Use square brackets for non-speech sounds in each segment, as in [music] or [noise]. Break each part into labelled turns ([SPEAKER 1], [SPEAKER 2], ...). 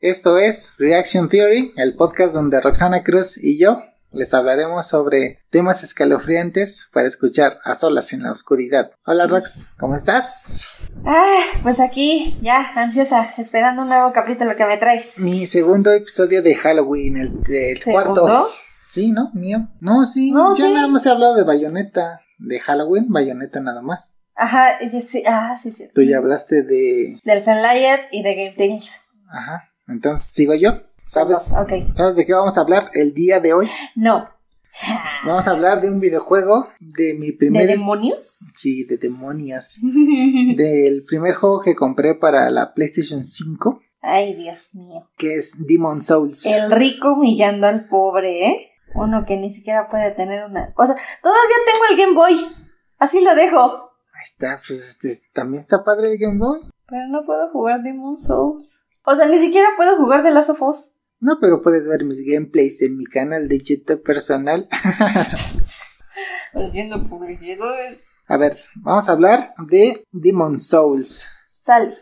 [SPEAKER 1] Esto es Reaction Theory, el podcast donde Roxana Cruz y yo les hablaremos sobre temas escalofriantes para escuchar a solas en la oscuridad. Hola Rox, ¿cómo estás?
[SPEAKER 2] Ah, pues aquí, ya, ansiosa, esperando un nuevo capítulo que me traes.
[SPEAKER 1] Mi segundo episodio de Halloween, el, el cuarto. Sí, ¿no? Mío. No, sí,
[SPEAKER 2] No,
[SPEAKER 1] ya
[SPEAKER 2] sí.
[SPEAKER 1] nada más he hablado de Bayonetta, de Halloween, Bayonetta nada más.
[SPEAKER 2] Ajá, sí, ah, sí, sí.
[SPEAKER 1] Tú ya hablaste de...
[SPEAKER 2] Del Fanlight y de Game Things.
[SPEAKER 1] Ajá, entonces sigo yo. ¿Sabes? ¿Sabes de qué vamos a hablar el día de hoy?
[SPEAKER 2] No.
[SPEAKER 1] Vamos a hablar de un videojuego de mi
[SPEAKER 2] ¿De
[SPEAKER 1] primer...
[SPEAKER 2] demonios?
[SPEAKER 1] Sí, de demonios. [laughs] Del primer juego que compré para la PlayStation 5,
[SPEAKER 2] Ay, Dios mío.
[SPEAKER 1] que es Demon Souls.
[SPEAKER 2] El rico humillando al pobre, ¿eh? Uno que ni siquiera puede tener una... O sea, todavía tengo el Game Boy. Así lo dejo.
[SPEAKER 1] Ahí está, pues este, también está padre el Game Boy.
[SPEAKER 2] Pero no puedo jugar Demon Souls. O sea, ni siquiera puedo jugar de Last of Us.
[SPEAKER 1] No, pero puedes ver mis gameplays en mi canal de YouTube personal. [laughs]
[SPEAKER 2] Haciendo publicidades.
[SPEAKER 1] a ver, vamos a hablar de Demon Souls.
[SPEAKER 2] Sale.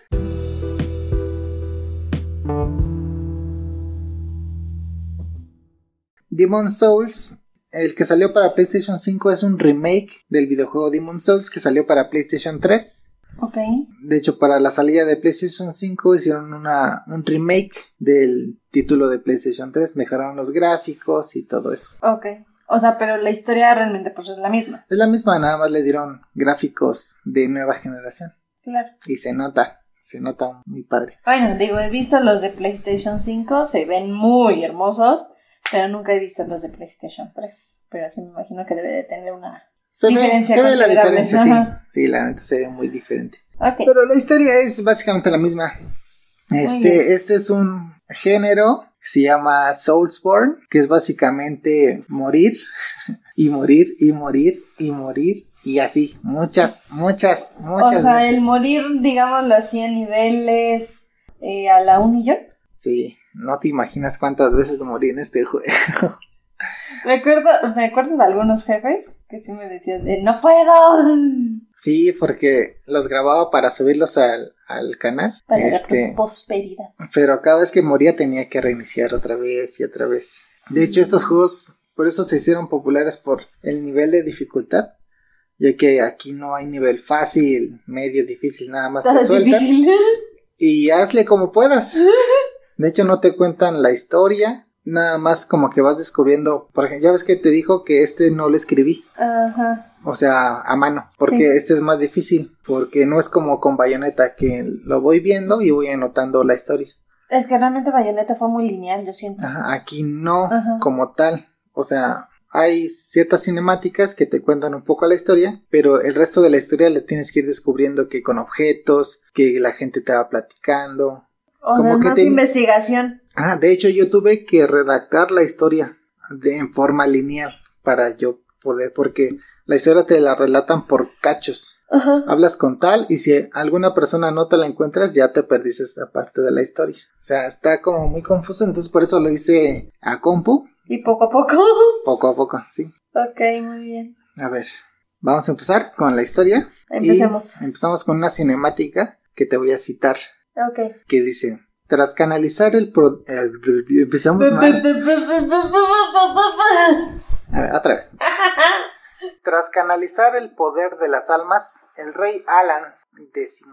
[SPEAKER 1] Demon Souls, el que salió para PlayStation 5 es un remake del videojuego Demon Souls que salió para PlayStation 3.
[SPEAKER 2] Ok.
[SPEAKER 1] De hecho, para la salida de PlayStation 5 hicieron una, un remake del título de PlayStation 3, mejoraron los gráficos y todo eso.
[SPEAKER 2] Ok. O sea, pero la historia realmente pues es la misma.
[SPEAKER 1] Es la misma, nada más le dieron gráficos de nueva generación.
[SPEAKER 2] Claro.
[SPEAKER 1] Y se nota, se nota muy padre.
[SPEAKER 2] Bueno, digo, he visto los de PlayStation 5, se ven muy hermosos, pero nunca he visto los de PlayStation 3. Pero sí me imagino que debe de tener una...
[SPEAKER 1] Se ve, se ve la diferencia, sí.
[SPEAKER 2] ajá.
[SPEAKER 1] Sí, la neta se ve muy diferente. Pero la historia es básicamente la misma. Este, este es un género que se llama Soulsborne, que es básicamente morir [laughs] y morir y morir y morir y así, muchas, muchas,
[SPEAKER 2] O
[SPEAKER 1] muchas
[SPEAKER 2] sea,
[SPEAKER 1] veces.
[SPEAKER 2] el morir, digámoslo así, en niveles eh, a la un millón.
[SPEAKER 1] Sí, no te imaginas cuántas veces morí en este juego. [laughs]
[SPEAKER 2] Me acuerdo, me acuerdo de algunos jefes que sí me decían de, no puedo.
[SPEAKER 1] Sí, porque los grababa para subirlos al, al canal.
[SPEAKER 2] Para
[SPEAKER 1] este,
[SPEAKER 2] darles prosperidad.
[SPEAKER 1] pero cada vez que moría tenía que reiniciar otra vez y otra vez. De hecho, estos juegos por eso se hicieron populares por el nivel de dificultad, ya que aquí no hay nivel fácil, medio, difícil, nada más te
[SPEAKER 2] es
[SPEAKER 1] sueltan
[SPEAKER 2] difícil.
[SPEAKER 1] y hazle como puedas. [laughs] De hecho, no te cuentan la historia, nada más como que vas descubriendo, por ejemplo, ya ves que te dijo que este no lo escribí.
[SPEAKER 2] Ajá.
[SPEAKER 1] O sea, a mano, porque
[SPEAKER 2] Sí.
[SPEAKER 1] este es más difícil, porque no es como con Bayonetta que lo voy viendo y voy anotando la historia.
[SPEAKER 2] Es que realmente Bayonetta fue muy lineal, yo siento.
[SPEAKER 1] Ajá, aquí no
[SPEAKER 2] Ajá.
[SPEAKER 1] como tal. O sea, hay ciertas cinemáticas que te cuentan un poco la historia, pero el resto de la historia le tienes que ir descubriendo que con objetos, que la gente te va platicando.
[SPEAKER 2] O
[SPEAKER 1] como
[SPEAKER 2] sea,
[SPEAKER 1] que
[SPEAKER 2] más
[SPEAKER 1] te-
[SPEAKER 2] investigación.
[SPEAKER 1] Ah, de hecho yo tuve que redactar la historia de, en forma lineal para yo poder, porque la historia te la relatan por cachos.
[SPEAKER 2] Ajá.
[SPEAKER 1] Hablas con tal y si alguna persona no te la encuentras ya te perdiste esta parte de la historia. O sea, está como muy confuso, entonces por eso lo hice a compu,
[SPEAKER 2] Y poco a poco. [laughs]
[SPEAKER 1] poco a poco, sí.
[SPEAKER 2] ok, muy bien.
[SPEAKER 1] A ver, vamos a empezar con la historia.
[SPEAKER 2] Empecemos.
[SPEAKER 1] Y empezamos con una cinemática que te voy a citar,
[SPEAKER 2] Ok.
[SPEAKER 1] que dice, tras canalizar el... Pro empezamos mal. A ver, otra vez. Tras canalizar el poder de las almas, el rey Alan XII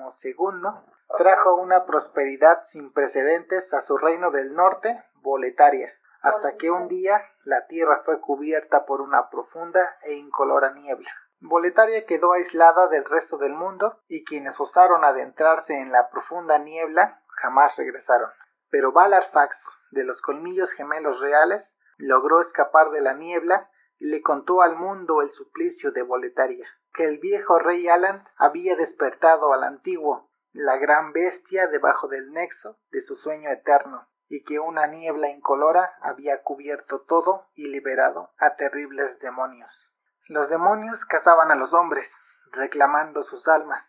[SPEAKER 1] trajo una prosperidad sin precedentes a su reino del norte, Boletaria, hasta que un día la tierra fue cubierta por una profunda e incolora niebla. Boletaria quedó aislada del resto del mundo y quienes osaron adentrarse en la profunda niebla jamás regresaron. Pero Valarfax, de los colmillos gemelos reales, logró escapar de la niebla y le contó al mundo el suplicio de Boletaria, que el viejo rey Alan había despertado al antiguo, la gran bestia debajo del nexo de su sueño eterno, y que una niebla incolora había cubierto todo y liberado a terribles demonios. Los demonios cazaban a los hombres, reclamando sus almas,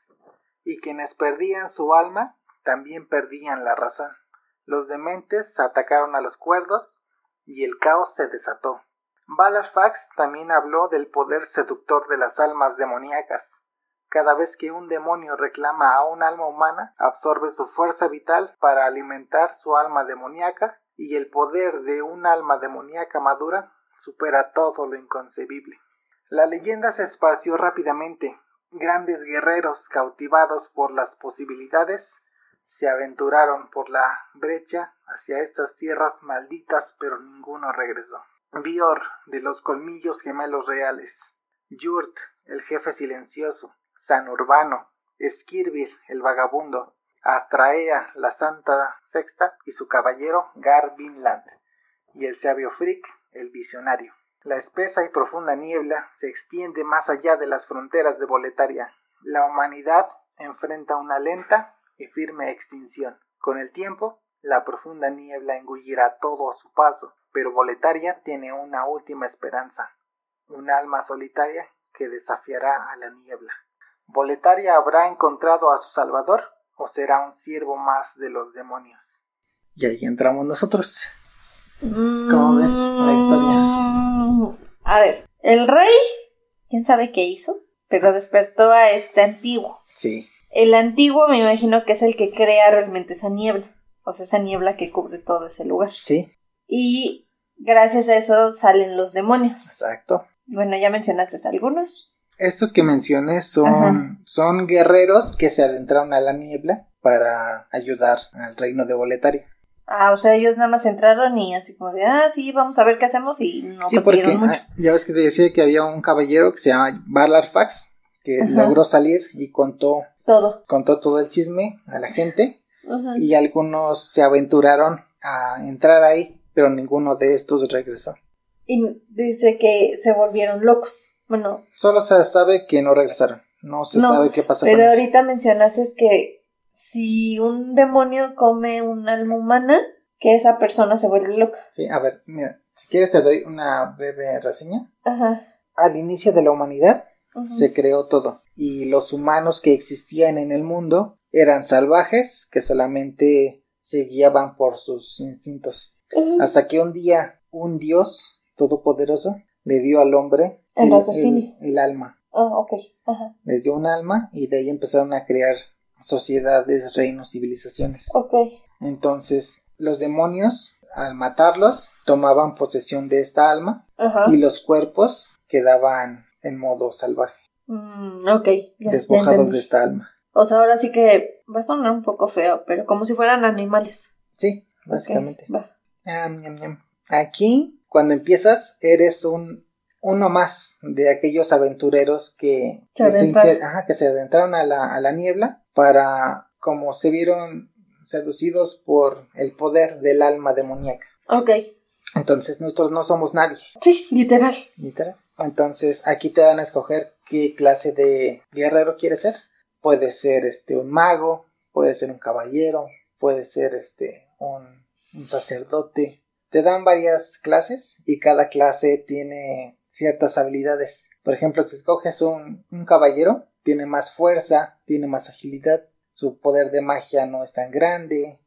[SPEAKER 1] y quienes perdían su alma también perdían la razón. Los dementes atacaron a los cuerdos y el caos se desató. Balarfax también habló del poder seductor de las almas demoníacas, Cada vez que un demonio reclama a un alma humana, absorbe su fuerza vital para alimentar su alma demoníaca y el poder de un alma demoníaca madura supera todo lo inconcebible. La leyenda se esparció rápidamente. Grandes guerreros, cautivados por las posibilidades, se aventuraron por la brecha hacia estas tierras malditas, pero ninguno regresó. Bior, de los colmillos gemelos reales, Yurt, el jefe silencioso, San Urbano, Skirvir, el vagabundo, Astraea, la santa sexta, y su caballero Garvinland, y el sabio Frick, el visionario. La espesa y profunda niebla se extiende más allá de las fronteras de Boletaria. La humanidad enfrenta una lenta y firme extinción. Con el tiempo, la profunda niebla engullirá todo a su paso, pero Boletaria tiene una última esperanza, un alma solitaria que desafiará a la niebla. ¿Boletaria habrá encontrado a su Salvador o será un siervo más de los demonios? Y ahí entramos nosotros. ¿Cómo ves la historia?
[SPEAKER 2] Mm, A ver, el rey, quién sabe qué hizo, pero despertó a este antiguo.
[SPEAKER 1] Sí,
[SPEAKER 2] El antiguo me imagino que es el que crea realmente esa niebla, o sea, esa niebla que cubre todo ese lugar.
[SPEAKER 1] sí,
[SPEAKER 2] Y gracias a eso salen los demonios.
[SPEAKER 1] exacto.
[SPEAKER 2] Bueno, ya mencionaste algunos.
[SPEAKER 1] Estos que mencioné son,
[SPEAKER 2] Ajá.
[SPEAKER 1] son guerreros que se adentraron a la niebla para ayudar al reino de Boletaria.
[SPEAKER 2] Ah, o sea, ellos nada más entraron y así como de, ah, sí, vamos a ver qué hacemos y no
[SPEAKER 1] sí, porque
[SPEAKER 2] mucho.
[SPEAKER 1] ah, ya ves que te decía que había un caballero que se llama Barlar Fax que
[SPEAKER 2] Ajá.
[SPEAKER 1] logró salir y contó,
[SPEAKER 2] Todo.
[SPEAKER 1] contó todo el chisme a la gente y algunos se aventuraron a entrar ahí, pero ninguno de estos regresó.
[SPEAKER 2] Y dice que se volvieron locos. Bueno,
[SPEAKER 1] Solo se sabe que no regresaron. No se
[SPEAKER 2] No,
[SPEAKER 1] sabe qué pasó
[SPEAKER 2] pero
[SPEAKER 1] con ellos.
[SPEAKER 2] ahorita mencionaste que si un demonio come un alma humana, que esa persona se vuelve loca.
[SPEAKER 1] Sí, a ver, mira, si quieres te doy una breve reseña.
[SPEAKER 2] Ajá.
[SPEAKER 1] Al inicio de la humanidad se creó todo y los humanos que existían en el mundo eran salvajes que solamente se guiaban por sus instintos. Hasta que un día un dios todopoderoso le dio al hombre
[SPEAKER 2] El
[SPEAKER 1] alma.
[SPEAKER 2] Ah, ok. Ajá.
[SPEAKER 1] Les dio un alma y de ahí empezaron a crear sociedades, reinos, civilizaciones.
[SPEAKER 2] Ok.
[SPEAKER 1] Entonces los demonios, al matarlos, tomaban posesión de esta alma
[SPEAKER 2] Ajá.
[SPEAKER 1] y los cuerpos quedaban en modo salvaje,
[SPEAKER 2] Mm, ok. ya-
[SPEAKER 1] despojados de esta alma.
[SPEAKER 2] O sea, ahora sí que va a sonar un poco feo, pero como si fueran animales.
[SPEAKER 1] Sí, básicamente.
[SPEAKER 2] va.
[SPEAKER 1] Aquí, cuando empiezas, eres un uno más de aquellos aventureros que,
[SPEAKER 2] Se adentraron.
[SPEAKER 1] inter- ajá, que se adentraron a la, a la niebla para, como se vieron seducidos por el poder del alma demoníaca.
[SPEAKER 2] Ok.
[SPEAKER 1] Entonces, nosotros no somos nadie,
[SPEAKER 2] Sí, literal.
[SPEAKER 1] literal. Entonces, aquí te dan a escoger qué clase de guerrero quieres ser. Puede ser este un mago, puede ser un caballero, puede ser este un, un sacerdote. Te dan varias clases y cada clase tiene ciertas habilidades. Por ejemplo, si escoges un, un caballero, tiene más fuerza, tiene más agilidad, su poder de magia no es tan grande,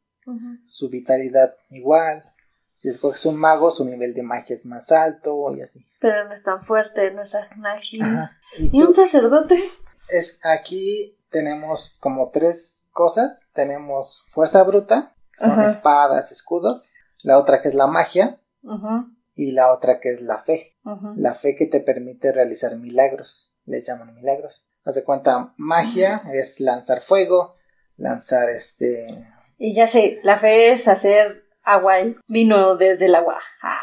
[SPEAKER 1] su vitalidad igual. Si escoges un mago, su nivel de magia es más alto y así.
[SPEAKER 2] Pero no es tan fuerte, no es ágil.
[SPEAKER 1] Y
[SPEAKER 2] ¿Y
[SPEAKER 1] tú-
[SPEAKER 2] un sacerdote?
[SPEAKER 1] es aquí tenemos como tres cosas. Tenemos fuerza bruta, que son
[SPEAKER 2] Ajá.
[SPEAKER 1] espadas, escudos. La otra que es la magia y la otra que es la fe. La fe que te permite realizar milagros. Les llaman milagros. Haz de cuenta, magia es lanzar fuego, lanzar este...
[SPEAKER 2] Y ya sé, la fe es hacer agua vino desde el agua. Ah,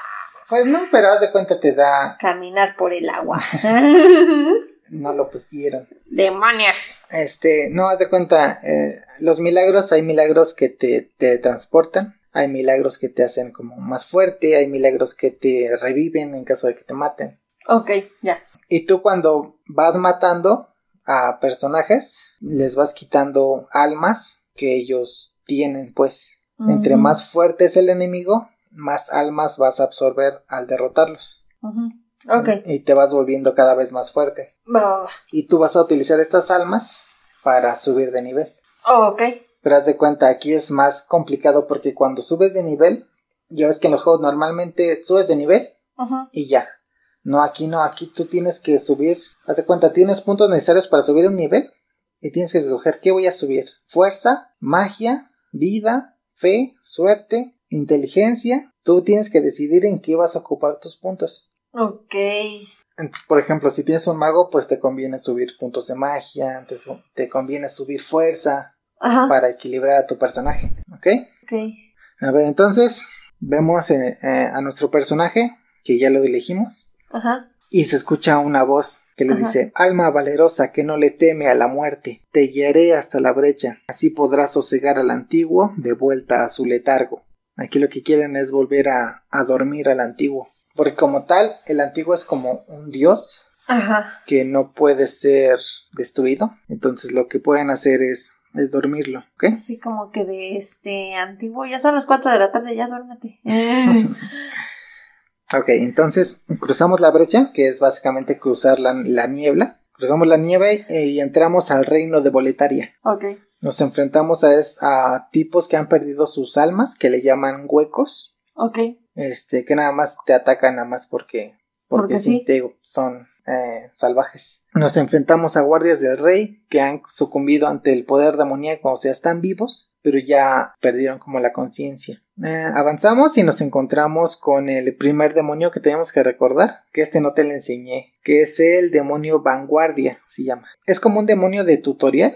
[SPEAKER 1] Pues no, pero haz de cuenta te da...
[SPEAKER 2] caminar por el agua. [laughs]
[SPEAKER 1] No lo pusieron.
[SPEAKER 2] ¡Demonios!
[SPEAKER 1] Este, no, haz de cuenta, eh, los milagros, hay milagros que te, te transportan, hay milagros que te hacen como más fuerte, hay milagros que te reviven en caso de que te maten.
[SPEAKER 2] Ok, ya.
[SPEAKER 1] Y tú cuando vas matando a personajes, les vas quitando almas que ellos tienen, pues. Entre más fuerte es el enemigo, más almas vas a absorber al derrotarlos.
[SPEAKER 2] ujú. Ok,
[SPEAKER 1] Y te vas volviendo cada vez más fuerte. Y tú vas a utilizar estas almas para subir de nivel.
[SPEAKER 2] Oh, ok.
[SPEAKER 1] Pero haz de cuenta, aquí es más complicado porque cuando subes de nivel, ya ves que en los juegos normalmente subes de nivel
[SPEAKER 2] Ujú.
[SPEAKER 1] y ya. No, aquí no, aquí tú tienes que subir. Haz de cuenta, tienes puntos necesarios para subir un nivel y tienes que escoger qué voy a subir. Fuerza, magia, vida, fe, suerte, inteligencia. Tú tienes que decidir en qué vas a ocupar tus puntos.
[SPEAKER 2] Ok.
[SPEAKER 1] Entonces, por ejemplo, si tienes un mago, pues te conviene subir puntos de magia, te, te conviene subir fuerza
[SPEAKER 2] Ajá.
[SPEAKER 1] para equilibrar a tu personaje, ¿ok?
[SPEAKER 2] Ok.
[SPEAKER 1] A ver, entonces vemos eh, eh, a nuestro personaje, que ya lo elegimos,
[SPEAKER 2] Ajá.
[SPEAKER 1] Y se escucha una voz que le
[SPEAKER 2] Ajá.
[SPEAKER 1] dice, Alma valerosa que no le teme a la muerte, te guiaré hasta la brecha, así podrás sosegar al antiguo de vuelta a su letargo. Aquí lo que quieren es volver a, a dormir al antiguo, porque como tal, el antiguo es como un dios
[SPEAKER 2] Ajá.
[SPEAKER 1] que no puede ser destruido, entonces lo que pueden hacer es, es dormirlo, ¿ok?
[SPEAKER 2] Así como que de este antiguo, ya son las 4 de la tarde, ya duérmete. Eh, [laughs] [laughs]
[SPEAKER 1] Ok, entonces cruzamos la brecha, que es básicamente cruzar la, la niebla. Cruzamos la nieve eh, y entramos al reino de Boletaria.
[SPEAKER 2] ok.
[SPEAKER 1] Nos enfrentamos a, es- a tipos que han perdido sus almas, que le llaman huecos,
[SPEAKER 2] Ok.
[SPEAKER 1] este, que nada más te atacan nada más porque, porque,
[SPEAKER 2] Porque
[SPEAKER 1] sí, te son eh, salvajes. Nos enfrentamos a guardias del rey que han sucumbido ante el poder demoníaco, o sea, están vivos, pero ya perdieron como la conciencia. Eh, avanzamos y nos encontramos con el primer demonio que tenemos que recordar, que este no te lo enseñé, que es el demonio vanguardia, se llama. Es como un demonio de tutorial,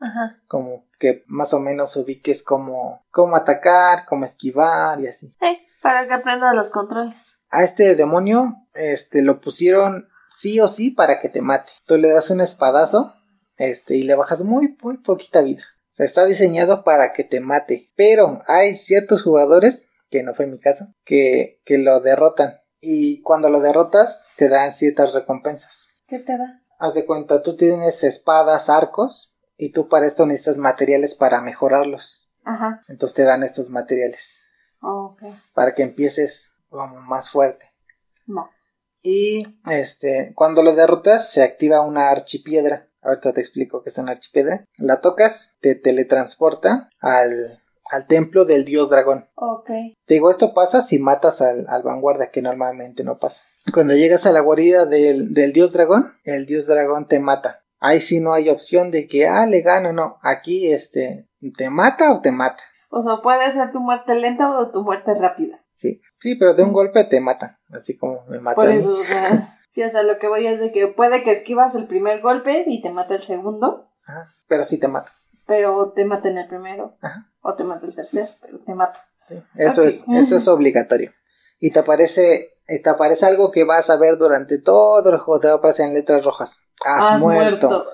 [SPEAKER 2] Ajá.
[SPEAKER 1] como que más o menos ubiques cómo, cómo atacar, cómo esquivar y así.
[SPEAKER 2] Eh, para que aprendas los controles.
[SPEAKER 1] A este demonio, este, lo pusieron sí o sí para que te mate. Tú le das un espadazo, este, y le bajas muy, muy poquita vida. O sea, está diseñado para que te mate. Pero hay ciertos jugadores, que no fue mi caso, que, que lo derrotan. Y cuando lo derrotas, te dan ciertas recompensas.
[SPEAKER 2] ¿Qué te da?
[SPEAKER 1] Haz de cuenta, tú tienes espadas, arcos, y tú para esto necesitas materiales para mejorarlos.
[SPEAKER 2] Ajá.
[SPEAKER 1] Entonces te dan estos materiales
[SPEAKER 2] Ok.
[SPEAKER 1] para que empieces como más fuerte.
[SPEAKER 2] No.
[SPEAKER 1] Y este, cuando lo derrotas, se activa una archipiedra. Ahorita te explico qué es una archipiedra. La tocas, te teletransporta al, al templo del dios dragón.
[SPEAKER 2] Ok.
[SPEAKER 1] Te digo, esto pasa si matas al, al vanguardia, que normalmente no pasa. Cuando llegas a la guarida del, del dios dragón, el dios dragón te mata. Ahí sí no hay opción de que, ah, le gano, no. Aquí, este, te mata o te mata.
[SPEAKER 2] O sea, puede ser tu muerte lenta o tu muerte rápida.
[SPEAKER 1] Sí, sí, pero de un golpe te mata. Así como me mata.
[SPEAKER 2] Por eso, o sea. [laughs] Sí, o sea, lo que voy es de que puede que esquivas el primer golpe y te mata el segundo,
[SPEAKER 1] Ajá, pero sí te mata.
[SPEAKER 2] pero te mata en el primero.
[SPEAKER 1] Ajá.
[SPEAKER 2] O te mata el tercer, pero te mata.
[SPEAKER 1] Sí, Eso es, eso es obligatorio. Y te aparece, y te aparece algo que vas a ver durante todo el juego, te va a aparecer en letras rojas. Has, muerto.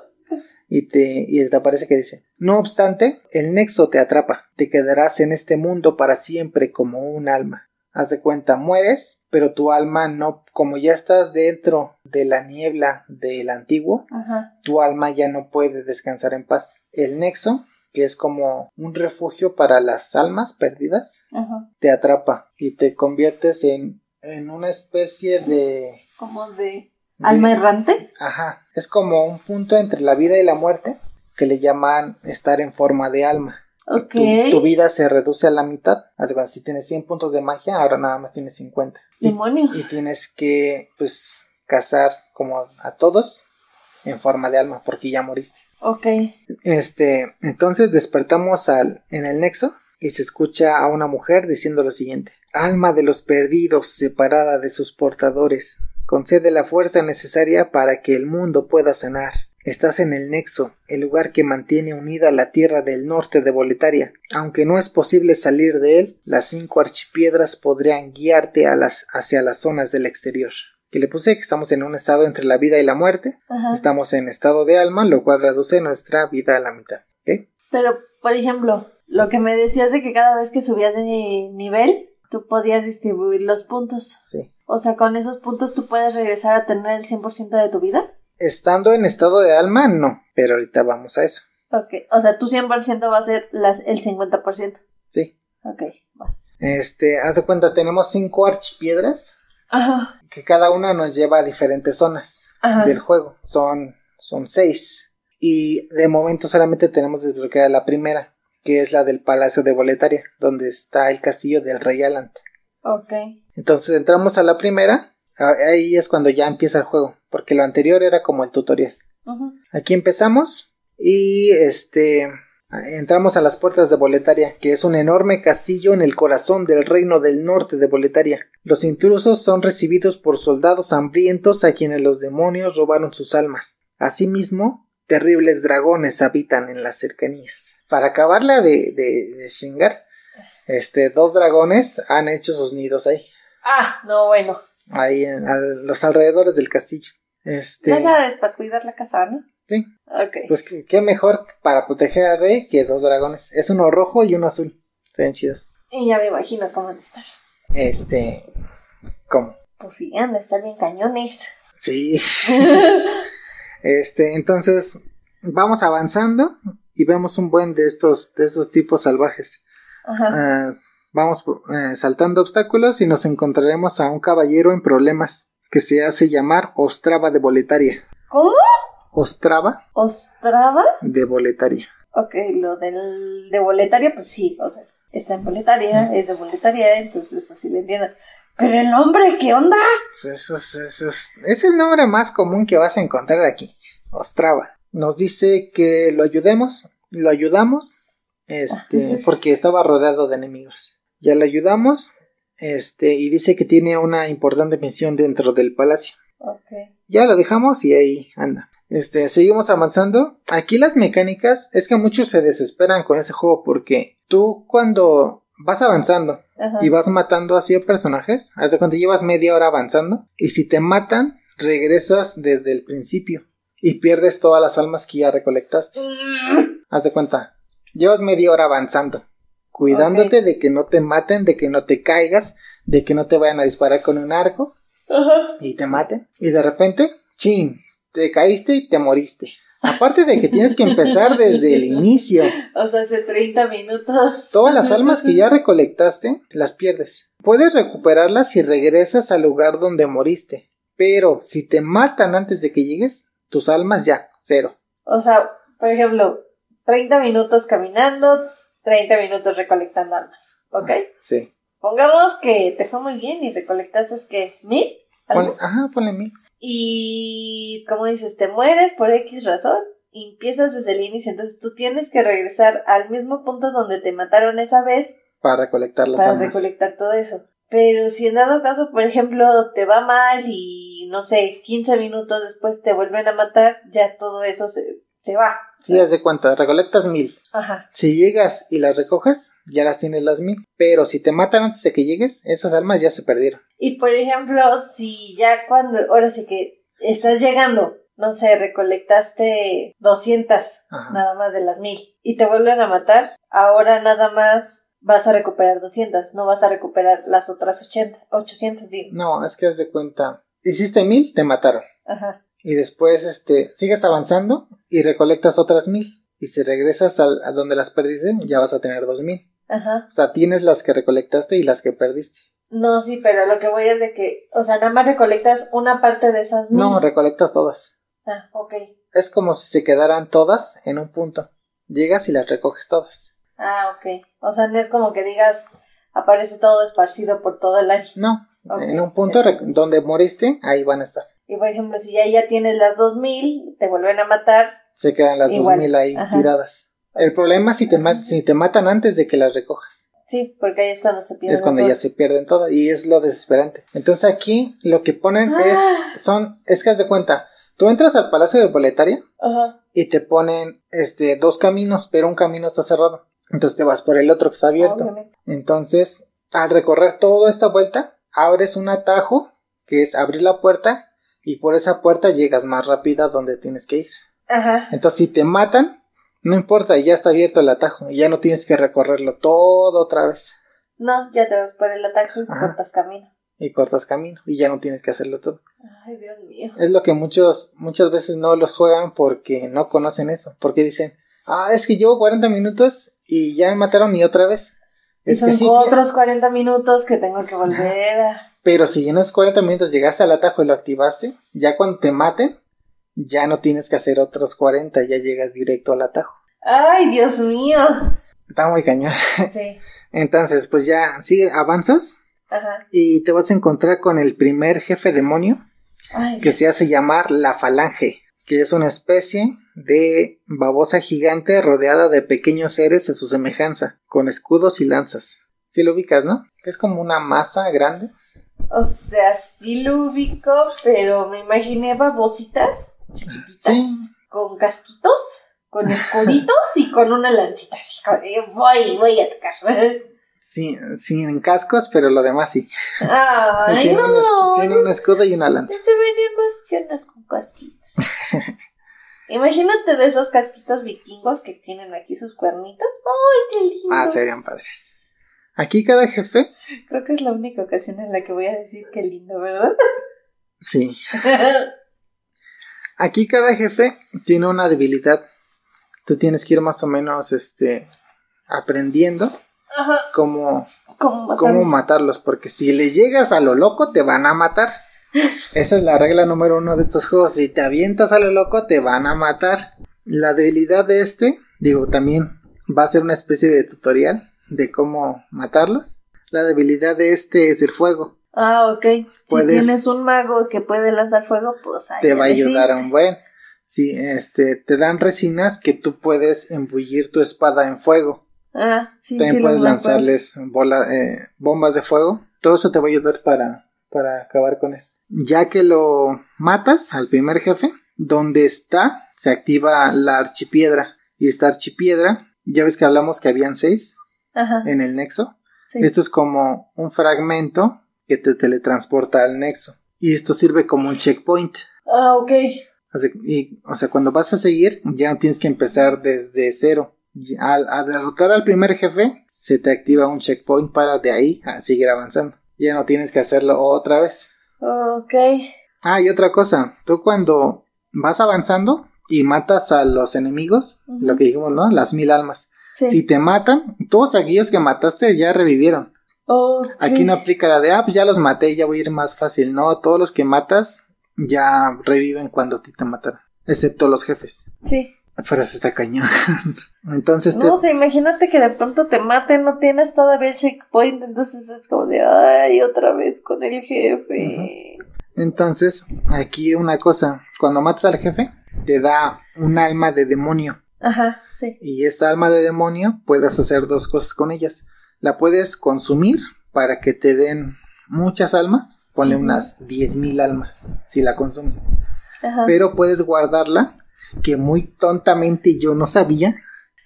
[SPEAKER 1] Y te, y te aparece que dice, no obstante, el nexo te atrapa, te quedarás en este mundo para siempre como un alma. Haz de cuenta, mueres, pero tu alma no, como ya estás dentro de la niebla del antiguo,
[SPEAKER 2] Ajá.
[SPEAKER 1] tu alma ya no puede descansar en paz. El nexo, que es como un refugio para las almas perdidas,
[SPEAKER 2] Ajá.
[SPEAKER 1] te atrapa y te conviertes en, en una especie de,
[SPEAKER 2] Como de
[SPEAKER 1] de-
[SPEAKER 2] alma errante.
[SPEAKER 1] Ajá, es como un punto entre la vida y la muerte que le llaman estar en forma de alma. Tu, tu vida se reduce a la mitad. Si tienes 100 puntos de magia, ahora nada más tienes 50. Y,
[SPEAKER 2] Demonios.
[SPEAKER 1] y tienes que, pues, cazar como a todos en forma de alma porque ya moriste.
[SPEAKER 2] Ok.
[SPEAKER 1] Este, entonces despertamos al, en el nexo y se escucha a una mujer diciendo lo siguiente. Alma de los perdidos, separada de sus portadores, concede la fuerza necesaria para que el mundo pueda sanar. Estás en el nexo, el lugar que mantiene unida la tierra del norte de Boletaria. Aunque no es posible salir de él, las cinco archipiedras podrían guiarte a las, hacia las zonas del exterior. Que le puse que estamos en un estado entre la vida y la muerte.
[SPEAKER 2] Ajá.
[SPEAKER 1] Estamos en estado de alma, lo cual reduce nuestra vida a la mitad. ¿ok?
[SPEAKER 2] Pero, por ejemplo, lo que me decías de que cada vez que subías de nivel, tú podías distribuir los puntos.
[SPEAKER 1] Sí.
[SPEAKER 2] O sea, con esos puntos tú puedes regresar a tener el 100% de tu vida.
[SPEAKER 1] Estando en estado de alma, no. Pero ahorita vamos a eso.
[SPEAKER 2] Ok. O sea, tu 100% va a ser las, el 50%.
[SPEAKER 1] Sí.
[SPEAKER 2] Ok.
[SPEAKER 1] Este, haz de cuenta, tenemos cinco archipiedras
[SPEAKER 2] Ajá.
[SPEAKER 1] que cada una nos lleva a diferentes zonas
[SPEAKER 2] Ajá.
[SPEAKER 1] del juego. Son, son seis. Y de momento solamente tenemos desbloqueada la primera, que es la del Palacio de Boletaria, donde está el castillo del Rey Alant.
[SPEAKER 2] Ok.
[SPEAKER 1] Entonces entramos a la primera, Ahí es cuando ya empieza el juego, porque lo anterior era como el tutorial. Aquí empezamos y este entramos a las puertas de Boletaria, que es un enorme castillo en el corazón del reino del norte de Boletaria. Los intrusos son recibidos por soldados hambrientos a quienes los demonios robaron sus almas. Asimismo, terribles dragones habitan en las cercanías. Para acabarla de, de, de chingar, este, dos dragones han hecho sus nidos ahí,
[SPEAKER 2] Ah, no, bueno.
[SPEAKER 1] Ahí en a los alrededores del castillo. Este,
[SPEAKER 2] Ya sabes, para cuidar la casa, ¿no?
[SPEAKER 1] sí,
[SPEAKER 2] Ok.
[SPEAKER 1] Pues qué mejor para proteger al rey que dos dragones. Es uno rojo y uno azul. Ven chidos.
[SPEAKER 2] y ya me imagino cómo han de estar.
[SPEAKER 1] Este. ¿Cómo?
[SPEAKER 2] Pues sí, han de estar bien cañones.
[SPEAKER 1] Sí. [laughs] este, entonces. Vamos avanzando y vemos un buen de estos, de estos tipos salvajes.
[SPEAKER 2] Ajá.
[SPEAKER 1] Ah, vamos eh, saltando obstáculos y nos encontraremos a un caballero en problemas que se hace llamar Ostrava de Boletaria.
[SPEAKER 2] ¿Cómo?
[SPEAKER 1] Ostrava
[SPEAKER 2] ¿Ostrava?
[SPEAKER 1] de Boletaria.
[SPEAKER 2] Ok, lo del de boletaria, pues sí, o sea, está en boletaria, es de boletaria, entonces eso sí lo entiendo. Pero el nombre, ¿qué onda?
[SPEAKER 1] Pues Eso es, eso es- es el nombre más común que vas a encontrar aquí, Ostrava. Nos dice que lo ayudemos, lo ayudamos, este, porque estaba rodeado de enemigos. Ya lo ayudamos, este, y dice que tiene una importante misión dentro del palacio.
[SPEAKER 2] Ok.
[SPEAKER 1] Ya lo dejamos y ahí anda. Este, seguimos avanzando. Aquí las mecánicas es que muchos se desesperan con ese juego porque tú cuando vas avanzando
[SPEAKER 2] Ajá.
[SPEAKER 1] y vas matando así a personajes, de cuenta llevas media hora avanzando y si te matan regresas desde el principio y pierdes todas las almas que ya recolectaste.
[SPEAKER 2] Mm,
[SPEAKER 1] Haz de cuenta, llevas media hora avanzando, cuidándote de que no te maten, de que no te caigas, de que no te vayan a disparar con un arco
[SPEAKER 2] Ajá.
[SPEAKER 1] y te maten. Y de repente, chin, te caíste y te moriste. Aparte de que tienes que empezar desde el inicio.
[SPEAKER 2] O sea, hace 30 minutos.
[SPEAKER 1] Todas las almas que ya [laughs] recolectaste, las pierdes. Puedes recuperarlas si regresas al lugar donde moriste. Pero si te matan antes de que llegues, tus almas ya, cero.
[SPEAKER 2] O sea, por ejemplo, 30 minutos caminando, 30 minutos recolectando almas. ¿Ok?
[SPEAKER 1] Sí.
[SPEAKER 2] Pongamos que te fue muy bien y recolectaste que mil
[SPEAKER 1] Ponle- ajá, ponle mil.
[SPEAKER 2] Y como dices, te mueres por X razón y empiezas desde el inicio. Entonces tú tienes que regresar al mismo punto donde te mataron esa vez
[SPEAKER 1] Para recolectar las
[SPEAKER 2] para
[SPEAKER 1] almas.
[SPEAKER 2] recolectar todo eso. Pero si en dado caso, por ejemplo, te va mal y no sé, 15 minutos después te vuelven a matar, ya todo eso se, se va.
[SPEAKER 1] Sí, haz de cuenta, recolectas mil.
[SPEAKER 2] Ajá.
[SPEAKER 1] Si llegas y las recoges, ya las tienes las mil. Pero si te matan antes de que llegues, esas almas ya se perdieron.
[SPEAKER 2] Y por ejemplo, si ya cuando, ahora sí que estás llegando, no sé, recolectaste 200
[SPEAKER 1] Ajá.
[SPEAKER 2] nada más de las mil y te vuelven a matar, ahora nada más vas a recuperar 200, no vas a recuperar las otras 80, 800, digo.
[SPEAKER 1] No, es que haz de cuenta. Hiciste mil, te mataron.
[SPEAKER 2] Ajá.
[SPEAKER 1] Y después, este, sigues avanzando y recolectas otras mil. Y si regresas al- a donde las perdiste, ya vas a tener dos mil.
[SPEAKER 2] Ajá.
[SPEAKER 1] O sea, tienes las que recolectaste y las que perdiste.
[SPEAKER 2] No, sí, pero lo que voy es de que, o sea, nada más recolectas una parte de esas mil.
[SPEAKER 1] No, recolectas todas.
[SPEAKER 2] Ah, ok.
[SPEAKER 1] Es como si se quedaran todas en un punto. Llegas y las recoges todas.
[SPEAKER 2] Ah, ok. O sea, no es como que digas, aparece todo esparcido por todo el área.
[SPEAKER 1] No, En un punto donde moriste, ahí van a estar.
[SPEAKER 2] Y por ejemplo, si ya, ya tienes las dos mil, te vuelven a matar.
[SPEAKER 1] Se quedan las dos
[SPEAKER 2] Igual,
[SPEAKER 1] mil ahí
[SPEAKER 2] ajá.
[SPEAKER 1] tiradas. El problema es si te, si te matan antes de que las recojas.
[SPEAKER 2] Sí, porque ahí es cuando se pierde.
[SPEAKER 1] es cuando
[SPEAKER 2] todo.
[SPEAKER 1] ya se pierden todas y es lo desesperante. Entonces aquí lo que ponen
[SPEAKER 2] Ah.
[SPEAKER 1] es son es que haz de cuenta, tú entras al Palacio de Boletaria
[SPEAKER 2] Ajá.
[SPEAKER 1] y te ponen este dos caminos, pero un camino está cerrado. Entonces te vas por el otro que está abierto.
[SPEAKER 2] Obviamente.
[SPEAKER 1] Entonces, al recorrer toda esta vuelta, abres un atajo que es abrir la puerta y por esa puerta llegas más rápido a donde tienes que ir.
[SPEAKER 2] Ajá.
[SPEAKER 1] Entonces, si te matan, no importa, ya está abierto el atajo y ya no tienes que recorrerlo todo otra vez.
[SPEAKER 2] No, ya te vas por el ataque y
[SPEAKER 1] Ajá.
[SPEAKER 2] cortas camino.
[SPEAKER 1] y cortas camino y ya no tienes que hacerlo todo.
[SPEAKER 2] Ay, Dios mío.
[SPEAKER 1] Es lo que muchos muchas veces no los juegan porque no conocen eso, porque dicen, "Ah, es que llevo 40 minutos y ya me mataron y otra vez." Es
[SPEAKER 2] son
[SPEAKER 1] que sí,
[SPEAKER 2] otros 40 minutos que tengo que volver a...
[SPEAKER 1] pero si en esos 40 minutos llegaste al atajo y lo activaste, ya cuando te maten, ya no tienes que hacer otros 40, ya llegas directo al atajo.
[SPEAKER 2] Ay, Dios mío.
[SPEAKER 1] Está muy cañón. [laughs]
[SPEAKER 2] Sí.
[SPEAKER 1] Entonces, pues ya sigue, avanzas
[SPEAKER 2] Ajá.
[SPEAKER 1] y te vas a encontrar con el primer jefe demonio
[SPEAKER 2] Ay,
[SPEAKER 1] que se hace llamar la Falange, que es una especie de babosa gigante rodeada de pequeños seres a su semejanza, con escudos y lanzas. Si lo ubicas, ¿no? Que es como una masa grande.
[SPEAKER 2] O sea, sí lo ubico, pero me imaginé babositas chiquititas
[SPEAKER 1] Sí.
[SPEAKER 2] con casquitos, con escuditos y con una lancita. Así de, voy, voy a tocar.
[SPEAKER 1] Sí, sin cascos, pero lo demás sí.
[SPEAKER 2] Ay, [laughs]
[SPEAKER 1] tiene, un,
[SPEAKER 2] no.
[SPEAKER 1] tiene un escudo y una lanza.
[SPEAKER 2] Se venían más tiernas con casquitos. [laughs] Imagínate de esos casquitos vikingos que tienen aquí sus cuernitos. ¡Ay, qué lindo!
[SPEAKER 1] Ah, serían padres. Aquí cada jefe,
[SPEAKER 2] Creo que es la única ocasión en la que voy a decir qué lindo, ¿verdad? [laughs]
[SPEAKER 1] sí. Aquí cada jefe tiene una debilidad. Tú tienes que ir más o menos, este, aprendiendo
[SPEAKER 2] Ajá.
[SPEAKER 1] cómo,
[SPEAKER 2] ¿Cómo matarlos?
[SPEAKER 1] cómo matarlos, porque si le llegas a lo loco te van a matar. Esa es la regla número uno de estos juegos. Si te avientas a lo loco te van a matar. La debilidad de este, digo, también va a ser una especie de tutorial de cómo matarlos. La debilidad de este es el fuego.
[SPEAKER 2] Ah, ok. Si tienes un mago que puede lanzar fuego, pues ahí
[SPEAKER 1] Te va a ayudar a un buen. Si este te dan resinas que tú puedes embullir tu espada en fuego.
[SPEAKER 2] Ah, sí,
[SPEAKER 1] También
[SPEAKER 2] sí
[SPEAKER 1] puedes lanzarles bola, eh, bombas de fuego. Todo eso te va a ayudar para, para acabar con él. Ya que lo matas al primer jefe, donde está, se activa la archipiedra. Y esta archipiedra, ya ves que hablamos que habían seis
[SPEAKER 2] Ajá,
[SPEAKER 1] en el nexo.
[SPEAKER 2] sí.
[SPEAKER 1] Esto es como un fragmento que te teletransporta al nexo. Y esto sirve como un checkpoint.
[SPEAKER 2] Ah, ok.
[SPEAKER 1] O sea, y, o sea, cuando vas a seguir, ya no tienes que empezar desde cero. Y Al, al derrotar al primer jefe, se te activa un checkpoint para de ahí a seguir avanzando. Ya no tienes que hacerlo otra vez.
[SPEAKER 2] Ok.
[SPEAKER 1] Ah, y otra cosa, tú cuando vas avanzando y matas a los enemigos, lo que dijimos, ¿no? Las mil almas.
[SPEAKER 2] Sí.
[SPEAKER 1] Si te matan, todos aquellos que mataste ya revivieron.
[SPEAKER 2] Ok.
[SPEAKER 1] Aquí no aplica la de, ah, pues ya los maté, ya voy a ir más fácil. No, todos los que matas ya reviven cuando a ti te mataron. Excepto los jefes.
[SPEAKER 2] Sí.
[SPEAKER 1] Pero se está cañón. [laughs] Entonces te,
[SPEAKER 2] No, o sea, imagínate que de pronto te maten, no tienes todavía el checkpoint, entonces es como de, ay, otra vez con el jefe.
[SPEAKER 1] entonces, aquí una cosa, cuando matas al jefe, te da un alma de demonio.
[SPEAKER 2] Ajá, sí.
[SPEAKER 1] Y esta alma de demonio puedes hacer dos cosas con ellas. La puedes consumir para que te den muchas almas. Ponle
[SPEAKER 2] Ujú.
[SPEAKER 1] unas 10.000 almas si la consumes.
[SPEAKER 2] Ajá.
[SPEAKER 1] Pero puedes guardarla, que muy tontamente yo no sabía,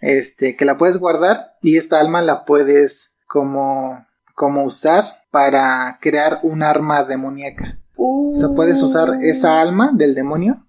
[SPEAKER 1] este, que la puedes guardar y esta alma la puedes como, como usar para crear un arma demoníaca. O sea, puedes usar esa alma del demonio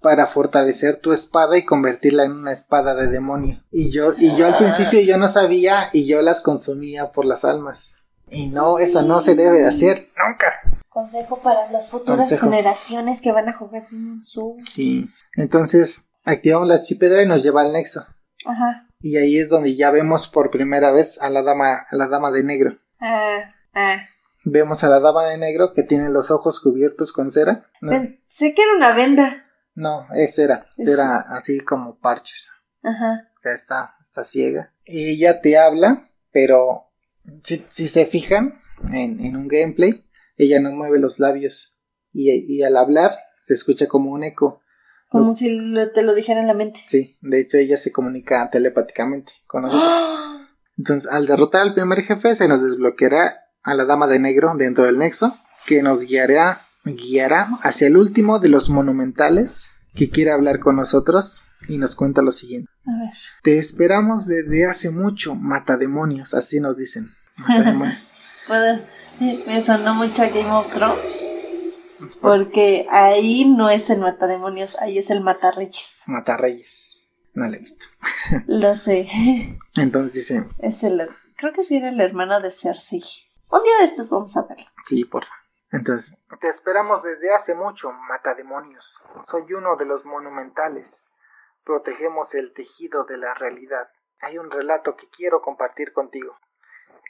[SPEAKER 1] para fortalecer tu espada y convertirla en una espada de demonio. Y yo, y yo al principio yo no sabía y yo las consumía por las almas. Y no, eso no se debe de hacer nunca.
[SPEAKER 2] Consejo para las futuras
[SPEAKER 1] Consejo.
[SPEAKER 2] generaciones que van a jugar Demon Souls.
[SPEAKER 1] Sí. Entonces, activamos la archipiedra y nos lleva al nexo.
[SPEAKER 2] Ajá.
[SPEAKER 1] Y ahí es donde ya vemos por primera vez a la dama, a la dama de negro.
[SPEAKER 2] Ah, ah.
[SPEAKER 1] Vemos a la dama de negro que tiene los ojos cubiertos con cera. No,
[SPEAKER 2] Pensé que era una venda.
[SPEAKER 1] no es cera.
[SPEAKER 2] Es-
[SPEAKER 1] Cera así como parches.
[SPEAKER 2] Ajá.
[SPEAKER 1] O sea, está, está ciega. Y ella te habla, pero si, si se fijan en, en un gameplay, ella no mueve los labios. Y, y al hablar se escucha como un eco.
[SPEAKER 2] Como si lo- te lo dijera en la mente.
[SPEAKER 1] Sí, de hecho ella se comunica telepáticamente con nosotros. [gasps] Entonces, al derrotar al primer jefe, se nos desbloqueará a la dama de negro dentro del nexo, que nos guiará, guiará hacia el último de los monumentales que quiere hablar con nosotros y nos cuenta lo siguiente.
[SPEAKER 2] A ver.
[SPEAKER 1] Te esperamos desde hace mucho, matademonios, así nos dicen. Matademonios. [laughs]
[SPEAKER 2] Me sonó mucho a Game of Thrones. Porque ahí no es el matademonios, ahí es el matarreyes.
[SPEAKER 1] Matarreyes. No lo he visto. [laughs]
[SPEAKER 2] Lo sé.
[SPEAKER 1] Entonces dice,
[SPEAKER 2] Es el. Creo que sí era el hermano de Cersei. Un día de estos vamos a verlo.
[SPEAKER 1] sí, porfa. Entonces, te esperamos desde hace mucho, matademonios. Soy uno de los monumentales. Protegemos el tejido de la realidad. Hay un relato que quiero compartir contigo.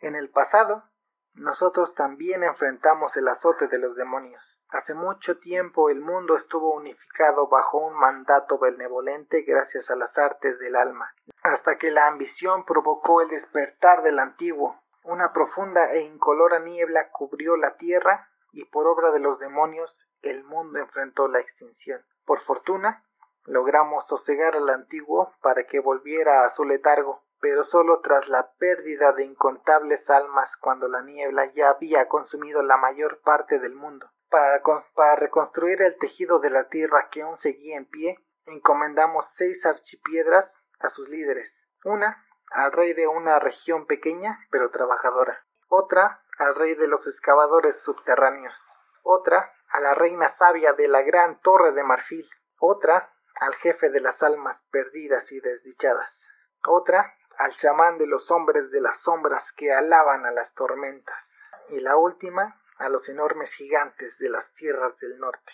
[SPEAKER 1] En el pasado, nosotros también enfrentamos el azote de los demonios. Hace mucho tiempo el mundo estuvo unificado bajo un mandato benevolente gracias a las artes del alma, hasta que la ambición provocó el despertar del antiguo. Una profunda e incolora niebla cubrió la tierra y por obra de los demonios el mundo enfrentó la extinción. Por fortuna, logramos sosegar al antiguo para que volviera a su letargo, pero solo tras la pérdida de incontables almas cuando la niebla ya había consumido la mayor parte del mundo. Para, reconstruir el tejido de la tierra que aún seguía en pie, encomendamos seis archipiedras a sus líderes. Una al rey de una región pequeña pero trabajadora. Otra al rey de los excavadores subterráneos. Otra a la reina sabia de la gran torre de marfil. Otra al jefe de las almas perdidas y desdichadas. Otra al chamán de los hombres de las sombras que alaban a las tormentas, y la última a los enormes gigantes de las tierras del norte.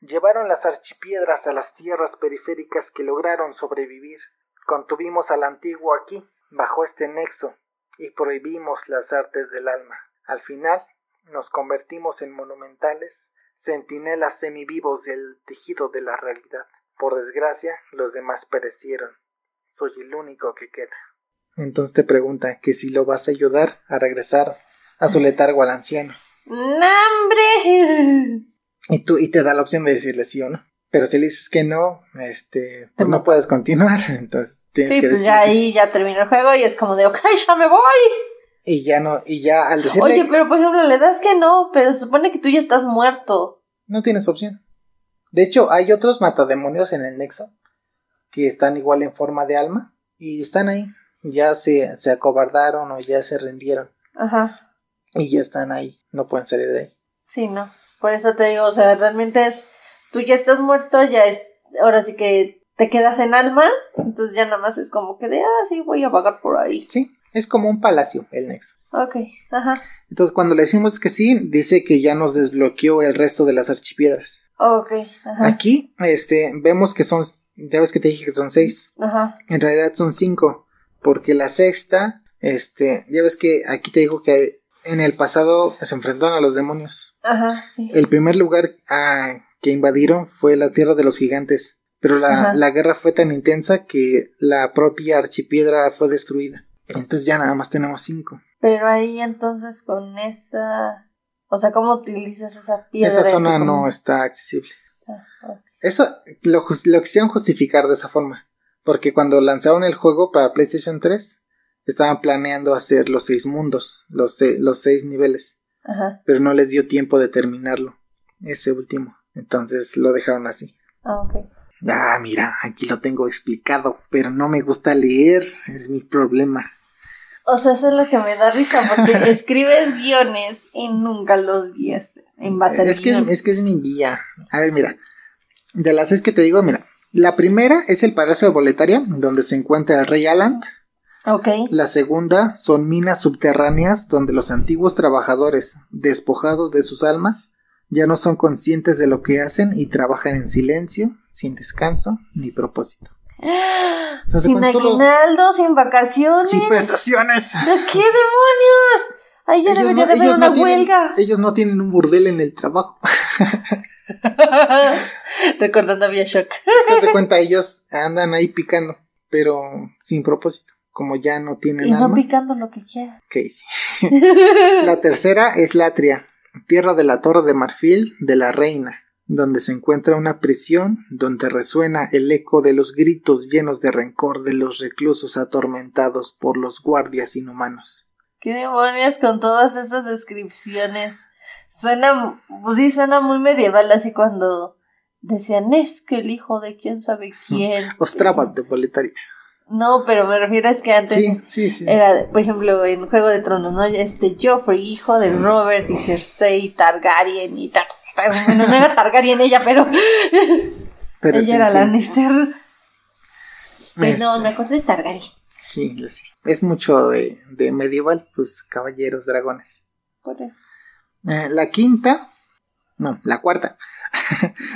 [SPEAKER 1] Llevaron las archipiedras a las tierras periféricas que lograron sobrevivir. Contuvimos al antiguo aquí, bajo este nexo, y prohibimos las artes del alma. Al final, nos convertimos en monumentales centinelas semivivos del tejido de la realidad. Por desgracia, los demás perecieron soy el único que queda. Entonces te pregunta que si lo vas a ayudar a regresar a su letargo al anciano.
[SPEAKER 2] ¡Nambre!
[SPEAKER 1] Y tú, y te da la opción de decirle sí o no. Pero si le dices que no, este, pues no, puedes continuar. [laughs] Entonces tienes
[SPEAKER 2] sí,
[SPEAKER 1] que
[SPEAKER 2] pues ya ahí ya termina el juego y es como de, ok, ya me voy.
[SPEAKER 1] Y ya no, y ya al decirle.
[SPEAKER 2] Oye, pero por ejemplo, le das que no, pero se supone que tú ya estás muerto.
[SPEAKER 1] No tienes opción. De hecho, hay otros matademonios en el Nexo que están igual en forma de alma y están ahí. Ya se, se acobardaron o ya se rindieron.
[SPEAKER 2] Ajá.
[SPEAKER 1] Y ya están ahí, no pueden salir de ahí.
[SPEAKER 2] Sí, no. Por eso te digo, o sea, realmente es, tú ya estás muerto, ya es, ahora sí que te quedas en alma, entonces ya nada más es como que de, ah, sí, voy a vagar por ahí.
[SPEAKER 1] Sí, es como un palacio el nexo.
[SPEAKER 2] Ok, ajá.
[SPEAKER 1] Entonces cuando le decimos que sí, dice que ya nos desbloqueó el resto de las archipiedras.
[SPEAKER 2] Ok, ajá.
[SPEAKER 1] Aquí, este, vemos que son ya ves que te dije que son seis.
[SPEAKER 2] Ajá.
[SPEAKER 1] En realidad son cinco. Porque la sexta, este, ya ves que aquí te digo que en el pasado se enfrentaron a los demonios.
[SPEAKER 2] Ajá, sí.
[SPEAKER 1] El primer lugar a, que invadieron fue la tierra de los gigantes. Pero la, la, guerra fue tan intensa que la propia archipiedra fue destruida. Entonces ya nada más tenemos cinco.
[SPEAKER 2] Pero ahí entonces con esa... O sea, ¿cómo utilizas esa piedra?
[SPEAKER 1] Esa zona no está accesible. Eso lo, lo quisieron justificar de esa forma. Porque cuando lanzaron el juego para PlayStation 3, estaban planeando hacer los seis mundos, los, los seis niveles.
[SPEAKER 2] Ajá.
[SPEAKER 1] Pero no les dio tiempo de terminarlo, ese último. Entonces lo dejaron así.
[SPEAKER 2] Ah, ok.
[SPEAKER 1] Ah, mira, aquí lo tengo explicado, pero no me gusta leer, es mi problema.
[SPEAKER 2] O sea, eso es lo que me da risa, porque [laughs] escribes guiones y nunca los guías en base al
[SPEAKER 1] es que es, es que es mi guía. A ver, mira, de las seis que te digo, mira, la primera es el Palacio de Boletaria, donde se encuentra el Rey Alan.
[SPEAKER 2] Ok.
[SPEAKER 1] La segunda son minas subterráneas donde los antiguos trabajadores, despojados de sus almas, ya no son conscientes de lo que hacen y trabajan en silencio, sin descanso ni propósito. [gasps]
[SPEAKER 2] O sea, sin aguinaldo, sin vacaciones.
[SPEAKER 1] Sin prestaciones.
[SPEAKER 2] ¿De qué demonios? Ahí ya debería de haber una huelga.
[SPEAKER 1] ellos no tienen un burdel en el trabajo. [laughs] [laughs]
[SPEAKER 2] Recordando a Bioshock.
[SPEAKER 1] Es que de cuenta, ellos andan ahí picando, pero sin propósito. Como ya no tienen
[SPEAKER 2] y
[SPEAKER 1] alma.
[SPEAKER 2] van picando lo que quieran.
[SPEAKER 1] sí. [laughs] la tercera es Latria, tierra de la Torre de Marfil de la Reina, donde se encuentra una prisión donde resuena el eco de los gritos llenos de rencor de los reclusos atormentados por los guardias inhumanos.
[SPEAKER 2] ¿Qué demonios con todas esas descripciones? Suena, pues sí, suena muy medieval, así cuando decían, es que el hijo de quién sabe quién.
[SPEAKER 1] Ostrabat de boletaria.
[SPEAKER 2] No, pero me refiero a es que antes
[SPEAKER 1] sí, sí, sí.
[SPEAKER 2] era, por ejemplo, en Juego de Tronos, ¿no? Este Joffrey, hijo de Robert y Cersei Targaryen y tal. Bueno, no era Targaryen ella, pero, [laughs]
[SPEAKER 1] pero
[SPEAKER 2] ella era Lannister. Este... No, me acuerdo de Targaryen.
[SPEAKER 1] Sí, sí. Es mucho de, de medieval, pues caballeros, dragones.
[SPEAKER 2] Por eso.
[SPEAKER 1] Eh, la quinta, no, la cuarta.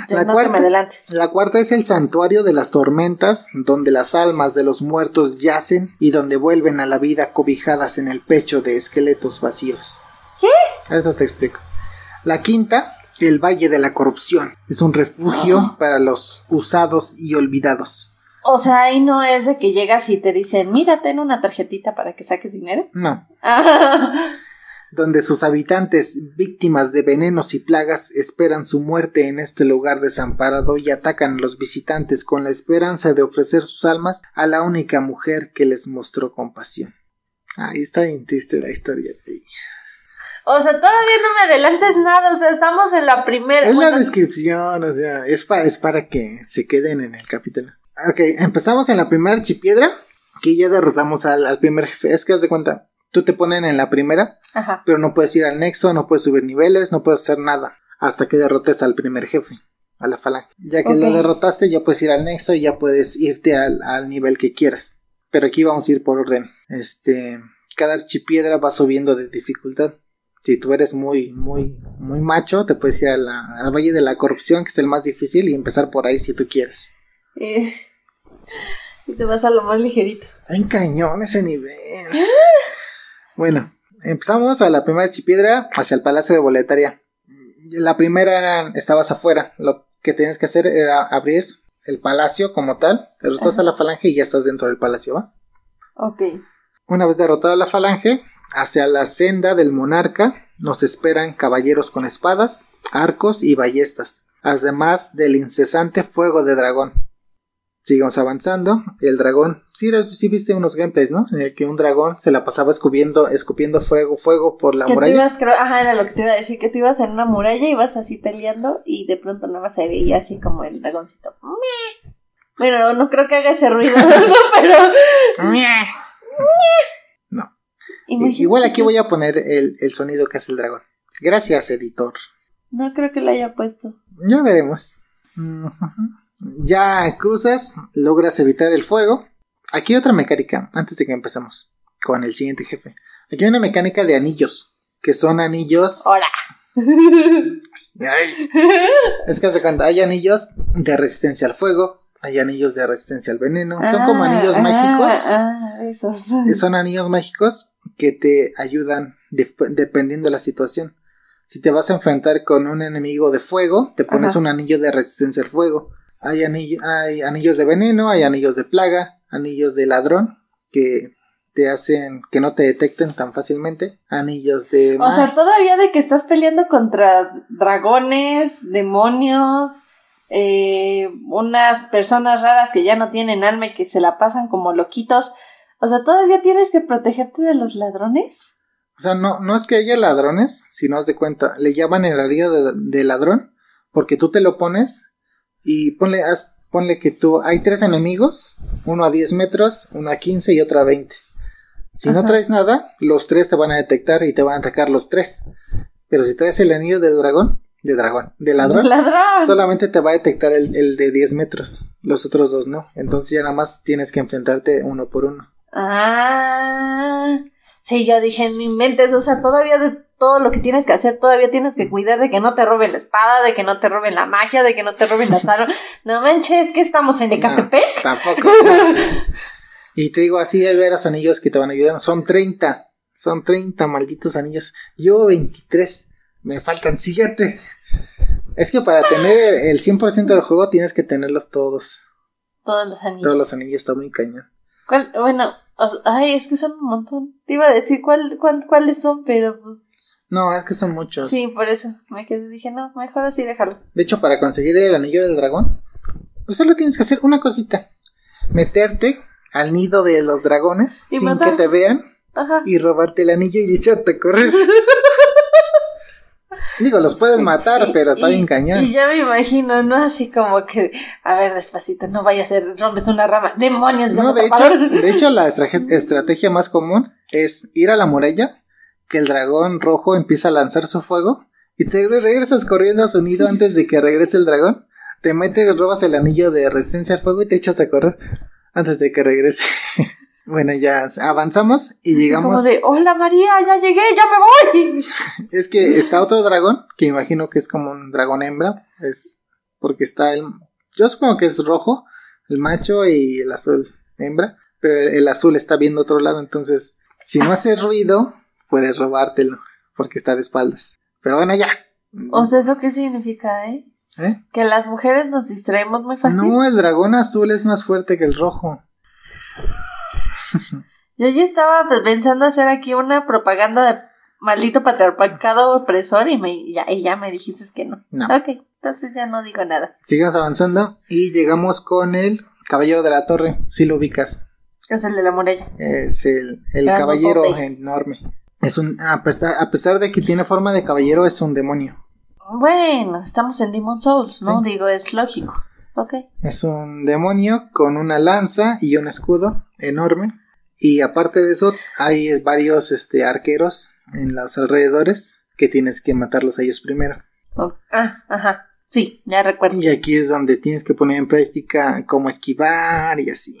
[SPEAKER 1] la,
[SPEAKER 2] no
[SPEAKER 1] cuarta
[SPEAKER 2] adelantes.
[SPEAKER 1] la cuarta es el santuario de las tormentas, donde las almas de los muertos yacen y donde vuelven a la vida cobijadas en el pecho de esqueletos vacíos.
[SPEAKER 2] ¿Qué?
[SPEAKER 1] Ahorita te explico. La quinta, el Valle de la Corrupción, es un refugio
[SPEAKER 2] Oh.
[SPEAKER 1] para los usados y olvidados.
[SPEAKER 2] O sea, ahí no es de que llegas y te dicen, mira, ten una tarjetita para que saques dinero.
[SPEAKER 1] No. Donde sus habitantes, víctimas de venenos y plagas, esperan su muerte en este lugar desamparado y atacan a los visitantes con la esperanza de ofrecer sus almas a la única mujer que les mostró compasión. Ahí está bien triste la historia de ahí.
[SPEAKER 2] O sea, todavía no me adelantes nada, o sea, estamos en la primera.
[SPEAKER 1] Es la descripción, o sea, es para, es para que se queden en el capítulo. Ok, empezamos en la primera archipiedra, que ya derrotamos al, al primer jefe. Es que haz de cuenta, tú te ponen en la primera,
[SPEAKER 2] Ajá.
[SPEAKER 1] pero no puedes ir al nexo, no puedes subir niveles, no puedes hacer nada hasta que derrotes al primer jefe, a la falange. Ya que
[SPEAKER 2] Ok.
[SPEAKER 1] lo derrotaste, ya puedes ir al nexo y ya puedes irte al, al nivel que quieras. Pero aquí vamos a ir por orden. Este, cada archipiedra va subiendo de dificultad. Si tú eres muy, muy, muy macho, te puedes ir a la- al Valle de la Corrupción, que es el más difícil, y empezar por ahí si tú quieres.
[SPEAKER 2] Eh, [laughs] y te vas a lo más ligerito.
[SPEAKER 1] Un cañón ese nivel. Bueno, empezamos a la primera archipiedra hacia el Palacio de Boletaria. La primera era, estabas afuera. Lo que tienes que hacer era abrir el palacio como tal. Derrotas a la falange y ya estás dentro del palacio, ¿va?
[SPEAKER 2] Ok.
[SPEAKER 1] Una vez derrotada la falange, hacia la senda del monarca nos esperan caballeros con espadas, arcos y ballestas, además del incesante fuego de dragón. Sigamos avanzando, el dragón, sí, sí viste unos gameplays, ¿no? En el que un dragón se la pasaba escupiendo, escupiendo fuego, fuego por la
[SPEAKER 2] que te
[SPEAKER 1] muralla.
[SPEAKER 2] ibas, creo, ajá, era lo que te iba a decir, que tú ibas en una muralla y ibas así peleando y de pronto nada más se veía así como el dragoncito. Bueno, no creo que haga ese ruido, [laughs] ¿no? pero...
[SPEAKER 1] No. [laughs]
[SPEAKER 2] Imagínate
[SPEAKER 1] Igual aquí voy a poner el, el sonido que hace el dragón. Gracias, editor.
[SPEAKER 2] No creo que lo haya puesto.
[SPEAKER 1] Ya veremos. Ujú. Ya cruzas, logras evitar el fuego. Aquí hay otra mecánica, antes de que empecemos con el siguiente jefe. Aquí hay una mecánica de anillos, que son anillos...
[SPEAKER 2] ¡Hola!
[SPEAKER 1] Ay. Es que se cuenta, hay anillos de resistencia al fuego, hay anillos de resistencia al veneno, son como
[SPEAKER 2] Ah,
[SPEAKER 1] anillos
[SPEAKER 2] ah,
[SPEAKER 1] mágicos.
[SPEAKER 2] Ah, esos.
[SPEAKER 1] Son anillos mágicos que te ayudan dep- dependiendo de la situación. Si te vas a enfrentar con un enemigo de fuego, te pones
[SPEAKER 2] Ajá.
[SPEAKER 1] un anillo de resistencia al fuego. Hay, anillo- hay anillos de veneno, hay anillos de plaga, anillos de ladrón que te hacen que no te detecten tan fácilmente. Anillos de
[SPEAKER 2] O sea, todavía de que estás peleando contra dragones, demonios, eh, unas personas raras que ya no tienen alma y que se la pasan como loquitos. O sea, todavía tienes que protegerte de los ladrones.
[SPEAKER 1] O sea, no, no es que haya ladrones, si no has de cuenta, le llaman el anillo de, de ladrón, porque tú te lo pones y ponle, haz- ponle que tú, hay tres enemigos, uno a 10 metros, uno a 15 y otro a 20. Si no traes nada, los tres te van a detectar y te van a atacar los tres. Pero si traes el anillo del dragón, de dragón, de ladrón, [laughs]
[SPEAKER 2] Ladrón.
[SPEAKER 1] solamente te va a detectar el, el de 10 metros, los otros dos no. Entonces ya nada más tienes que enfrentarte uno por uno.
[SPEAKER 2] Ah. Sí, yo dije en mi mente, o sea, todavía de todo lo que tienes que hacer, todavía tienes que cuidar de que no te roben la espada, de que no te roben la magia, de que no te roben las armas. [laughs] No manches, que estamos en Ecatepec.
[SPEAKER 1] No, tampoco. [laughs] y te digo, así hay varios anillos que te van ayudando. Son 30. Son 30 malditos anillos. Yo 23. Me faltan 7. Es que para tener el el 100% del juego tienes que tenerlos todos.
[SPEAKER 2] Todos los anillos.
[SPEAKER 1] Todos los anillos está muy cañón.
[SPEAKER 2] ¿Cuál? Bueno, o sea, ay, es que son un montón. Te iba a decir cuál, cuál- cuáles son, pero pues
[SPEAKER 1] No, es que son muchos.
[SPEAKER 2] sí, por eso me quedé, dije, no, mejor así déjalo.
[SPEAKER 1] De hecho, para conseguir el anillo del dragón, pues solo tienes que hacer una cosita. Meterte al nido de los dragones
[SPEAKER 2] Y
[SPEAKER 1] sin
[SPEAKER 2] matar.
[SPEAKER 1] que te vean
[SPEAKER 2] Ajá.
[SPEAKER 1] y robarte el anillo y echarte a correr. [laughs] Digo, los puedes matar, pero está
[SPEAKER 2] Y-
[SPEAKER 1] bien cañón.
[SPEAKER 2] Y ya me imagino, ¿no? Así como que, a ver, despacito, no vaya a ser, rompes una rama. ¡Demonios!
[SPEAKER 1] No, de hecho, de hecho la [laughs] estrategia más común es ir a la muralla, que el dragón rojo empieza a lanzar su fuego y te re- regresas corriendo a su nido antes de que regrese el dragón. Te metes, robas el anillo de resistencia al fuego y te echas a correr antes de que regrese. [laughs] bueno, ya avanzamos y llegamos.
[SPEAKER 2] Como de, hola María, ya llegué, ya me voy. [laughs]
[SPEAKER 1] Es que está otro dragón, que imagino que es como un dragón hembra. Es porque está el. Yo supongo que es rojo, el macho y el azul hembra. Pero el, el azul está viendo otro lado, entonces, si no haces [laughs] ruido, puedes robártelo, porque está de espaldas. Pero bueno, ya.
[SPEAKER 2] O sea, ¿eso qué significa, eh?
[SPEAKER 1] ¿Eh?
[SPEAKER 2] Que las mujeres nos distraemos muy fácil.
[SPEAKER 1] No, el dragón azul es más fuerte que el rojo. [laughs]
[SPEAKER 2] Yo ya estaba pensando hacer aquí una propaganda de maldito patriarcado opresor y, me, ya, y ya me dijiste que no.
[SPEAKER 1] No.
[SPEAKER 2] Ok, entonces ya no digo nada.
[SPEAKER 1] Sigamos avanzando y llegamos con el Caballero de la Torre. Si lo ubicas.
[SPEAKER 2] Es el de la muralla.
[SPEAKER 1] Es el, el caballero enorme. Es un, a pesar, a pesar de que tiene forma de caballero, es un demonio.
[SPEAKER 2] Bueno, estamos en Demon Souls, ¿no?
[SPEAKER 1] Sí.
[SPEAKER 2] Digo, es lógico. Ok.
[SPEAKER 1] Es un demonio con una lanza y un escudo enorme. Y aparte de eso, hay varios este, arqueros en los alrededores que tienes que matarlos a ellos primero.
[SPEAKER 2] Ah, ajá. Sí, ya recuerdo.
[SPEAKER 1] Y aquí es donde tienes que poner en práctica cómo esquivar y así.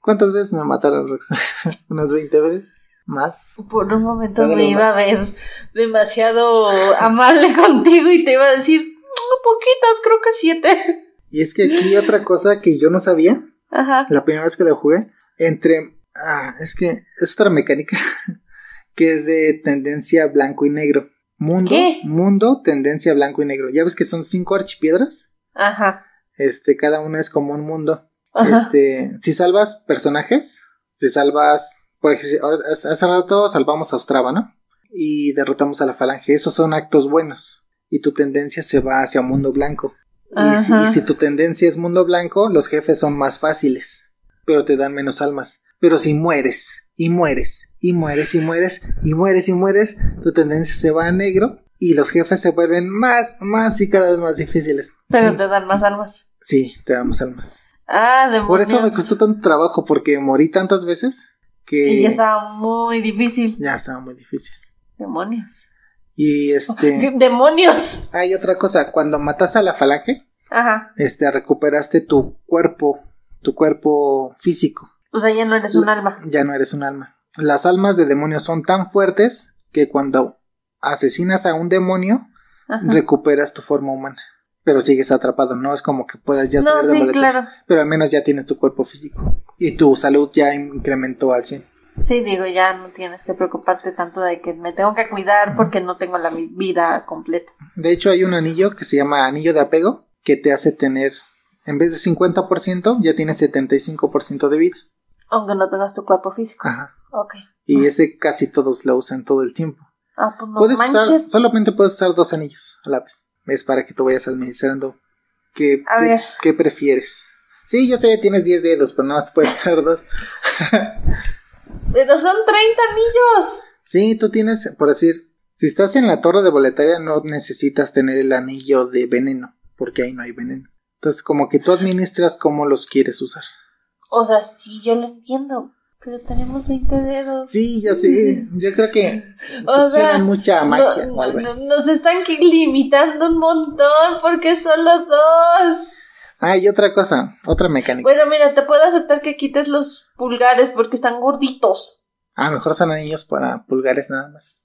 [SPEAKER 1] ¿Cuántas veces me mataron, Roxana? [laughs] ¿Unas 20 veces? ¿Más?
[SPEAKER 2] Por un momento me iba a ver demasiado amable [laughs] contigo y te iba a decir, "Mm, poquitas, creo que siete.
[SPEAKER 1] Y es que aquí otra [gasps] cosa que yo no sabía,
[SPEAKER 2] Ajá.
[SPEAKER 1] la primera vez que lo jugué, entre... Ah, es que es otra mecánica [laughs] que es de tendencia blanco y negro. Mundo,
[SPEAKER 2] ¿Qué?
[SPEAKER 1] mundo, tendencia blanco y negro. Ya ves que son cinco archipiedras.
[SPEAKER 2] Ajá.
[SPEAKER 1] Este, cada una es como un mundo.
[SPEAKER 2] Ajá.
[SPEAKER 1] Este, si salvas personajes, si salvas, por ejemplo, hace rato salvamos a Ostrava, ¿no? Y derrotamos a la falange. Esos son actos buenos. Y tu tendencia se va hacia mundo blanco. Y si,
[SPEAKER 2] Ajá.
[SPEAKER 1] y si tu tendencia es mundo blanco, los jefes son más fáciles, pero te dan menos almas. Pero si mueres, y mueres, y mueres, y mueres, y mueres, y mueres, tu tendencia se va a negro y los jefes se vuelven más, más y cada vez más difíciles.
[SPEAKER 2] Pero te dan más armas.
[SPEAKER 1] Sí, te damos almas.
[SPEAKER 2] Ah, demonios.
[SPEAKER 1] Por eso me costó tanto trabajo, porque morí tantas veces que
[SPEAKER 2] Y ya estaba muy difícil.
[SPEAKER 1] ya estaba muy difícil.
[SPEAKER 2] Demonios.
[SPEAKER 1] Y este, [laughs]
[SPEAKER 2] Demonios.
[SPEAKER 1] hay otra cosa, cuando mataste a la falange,
[SPEAKER 2] Ajá.
[SPEAKER 1] este, recuperaste tu cuerpo, tu cuerpo físico.
[SPEAKER 2] O sea, ya no eres un alma.
[SPEAKER 1] Ya no eres un alma. Las almas de demonios son tan fuertes que cuando asesinas a un demonio,
[SPEAKER 2] Ajá.
[SPEAKER 1] recuperas tu forma humana. Pero sigues atrapado, no es como que puedas ya
[SPEAKER 2] No,
[SPEAKER 1] salir de
[SPEAKER 2] sí, claro.
[SPEAKER 1] Pero al menos ya tienes tu cuerpo físico. Y tu salud ya incrementó al 100.
[SPEAKER 2] Sí, digo, ya no tienes que preocuparte tanto de que me tengo que cuidar porque no tengo la vida completa.
[SPEAKER 1] De hecho, hay un anillo que se llama anillo de apego que te hace tener, en vez de 50%, ya tienes 75% de vida.
[SPEAKER 2] Aunque no tengas tu cuerpo físico.
[SPEAKER 1] Ajá.
[SPEAKER 2] Ok.
[SPEAKER 1] Y ese casi todos lo usan todo el tiempo.
[SPEAKER 2] Ah, pues no
[SPEAKER 1] puedes usar, solamente puedes usar dos anillos a la vez. Es para que tú vayas administrando. ¿Qué,
[SPEAKER 2] A
[SPEAKER 1] qué,
[SPEAKER 2] ver.
[SPEAKER 1] qué prefieres? Sí, yo sé, tienes 10 dedos, pero nada más puedes usar dos. [laughs]
[SPEAKER 2] Pero son 30 anillos.
[SPEAKER 1] Sí, tú tienes, por decir, si estás en la torre de boletaria, no necesitas tener el anillo de veneno, porque ahí no hay veneno. Entonces, como que tú administras cómo los quieres usar.
[SPEAKER 2] O sea, sí, yo lo entiendo. Pero tenemos 20 dedos.
[SPEAKER 1] Sí, ya sé. [laughs] Yo creo que
[SPEAKER 2] O
[SPEAKER 1] succionan
[SPEAKER 2] sea,
[SPEAKER 1] mucha magia
[SPEAKER 2] No-
[SPEAKER 1] o algo así.
[SPEAKER 2] nos están limitando un montón porque solo dos.
[SPEAKER 1] Ah, y otra cosa, otra mecánica.
[SPEAKER 2] Bueno, mira, te puedo aceptar que quites los pulgares porque están gorditos.
[SPEAKER 1] Ah, mejor son anillos para pulgares nada más.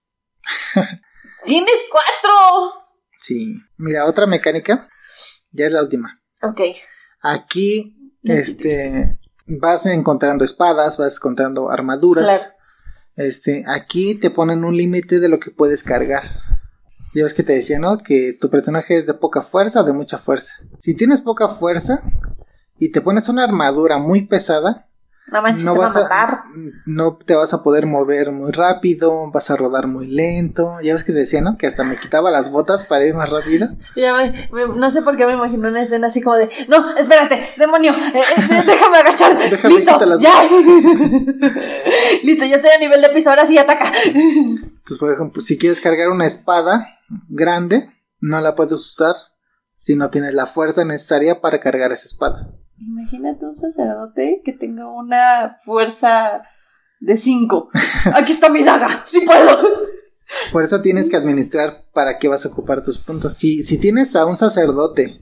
[SPEAKER 1] [laughs]
[SPEAKER 2] ¡Tienes cuatro!
[SPEAKER 1] Sí. Mira, otra mecánica. Ya es la última.
[SPEAKER 2] Ok.
[SPEAKER 1] Aquí,
[SPEAKER 2] Ya
[SPEAKER 1] este, vas encontrando espadas, vas encontrando armaduras.
[SPEAKER 2] Claro.
[SPEAKER 1] Este, aquí te ponen un límite de lo que puedes cargar. Ya ves que te decía, ¿no? Que tu personaje es de poca fuerza o de mucha fuerza. Si tienes poca fuerza y te pones una armadura muy pesada,
[SPEAKER 2] No manches,
[SPEAKER 1] no
[SPEAKER 2] te va a
[SPEAKER 1] vas a, no te vas a poder mover muy rápido, vas a rodar muy lento. Ya ves que te decía, ¿no? Que hasta me quitaba las botas para ir más rápido.
[SPEAKER 2] Ya me- me- no sé por qué me imagino una escena así como de, no, espérate, demonio, eh, eh, déjame agachar. [laughs]
[SPEAKER 1] Déjame
[SPEAKER 2] Listo,
[SPEAKER 1] quitar las
[SPEAKER 2] ya. [laughs] Listo, ya estoy a nivel de piso, ahora sí ataca.
[SPEAKER 1] Entonces, por ejemplo, si quieres cargar una espada grande, no la puedes usar si no tienes la fuerza necesaria para cargar esa espada.
[SPEAKER 2] Imagínate un sacerdote que tenga una fuerza de 5. [laughs] Aquí está mi daga, sí puedo.
[SPEAKER 1] Por eso tienes que administrar para qué vas a ocupar tus puntos. Si, si tienes a un sacerdote,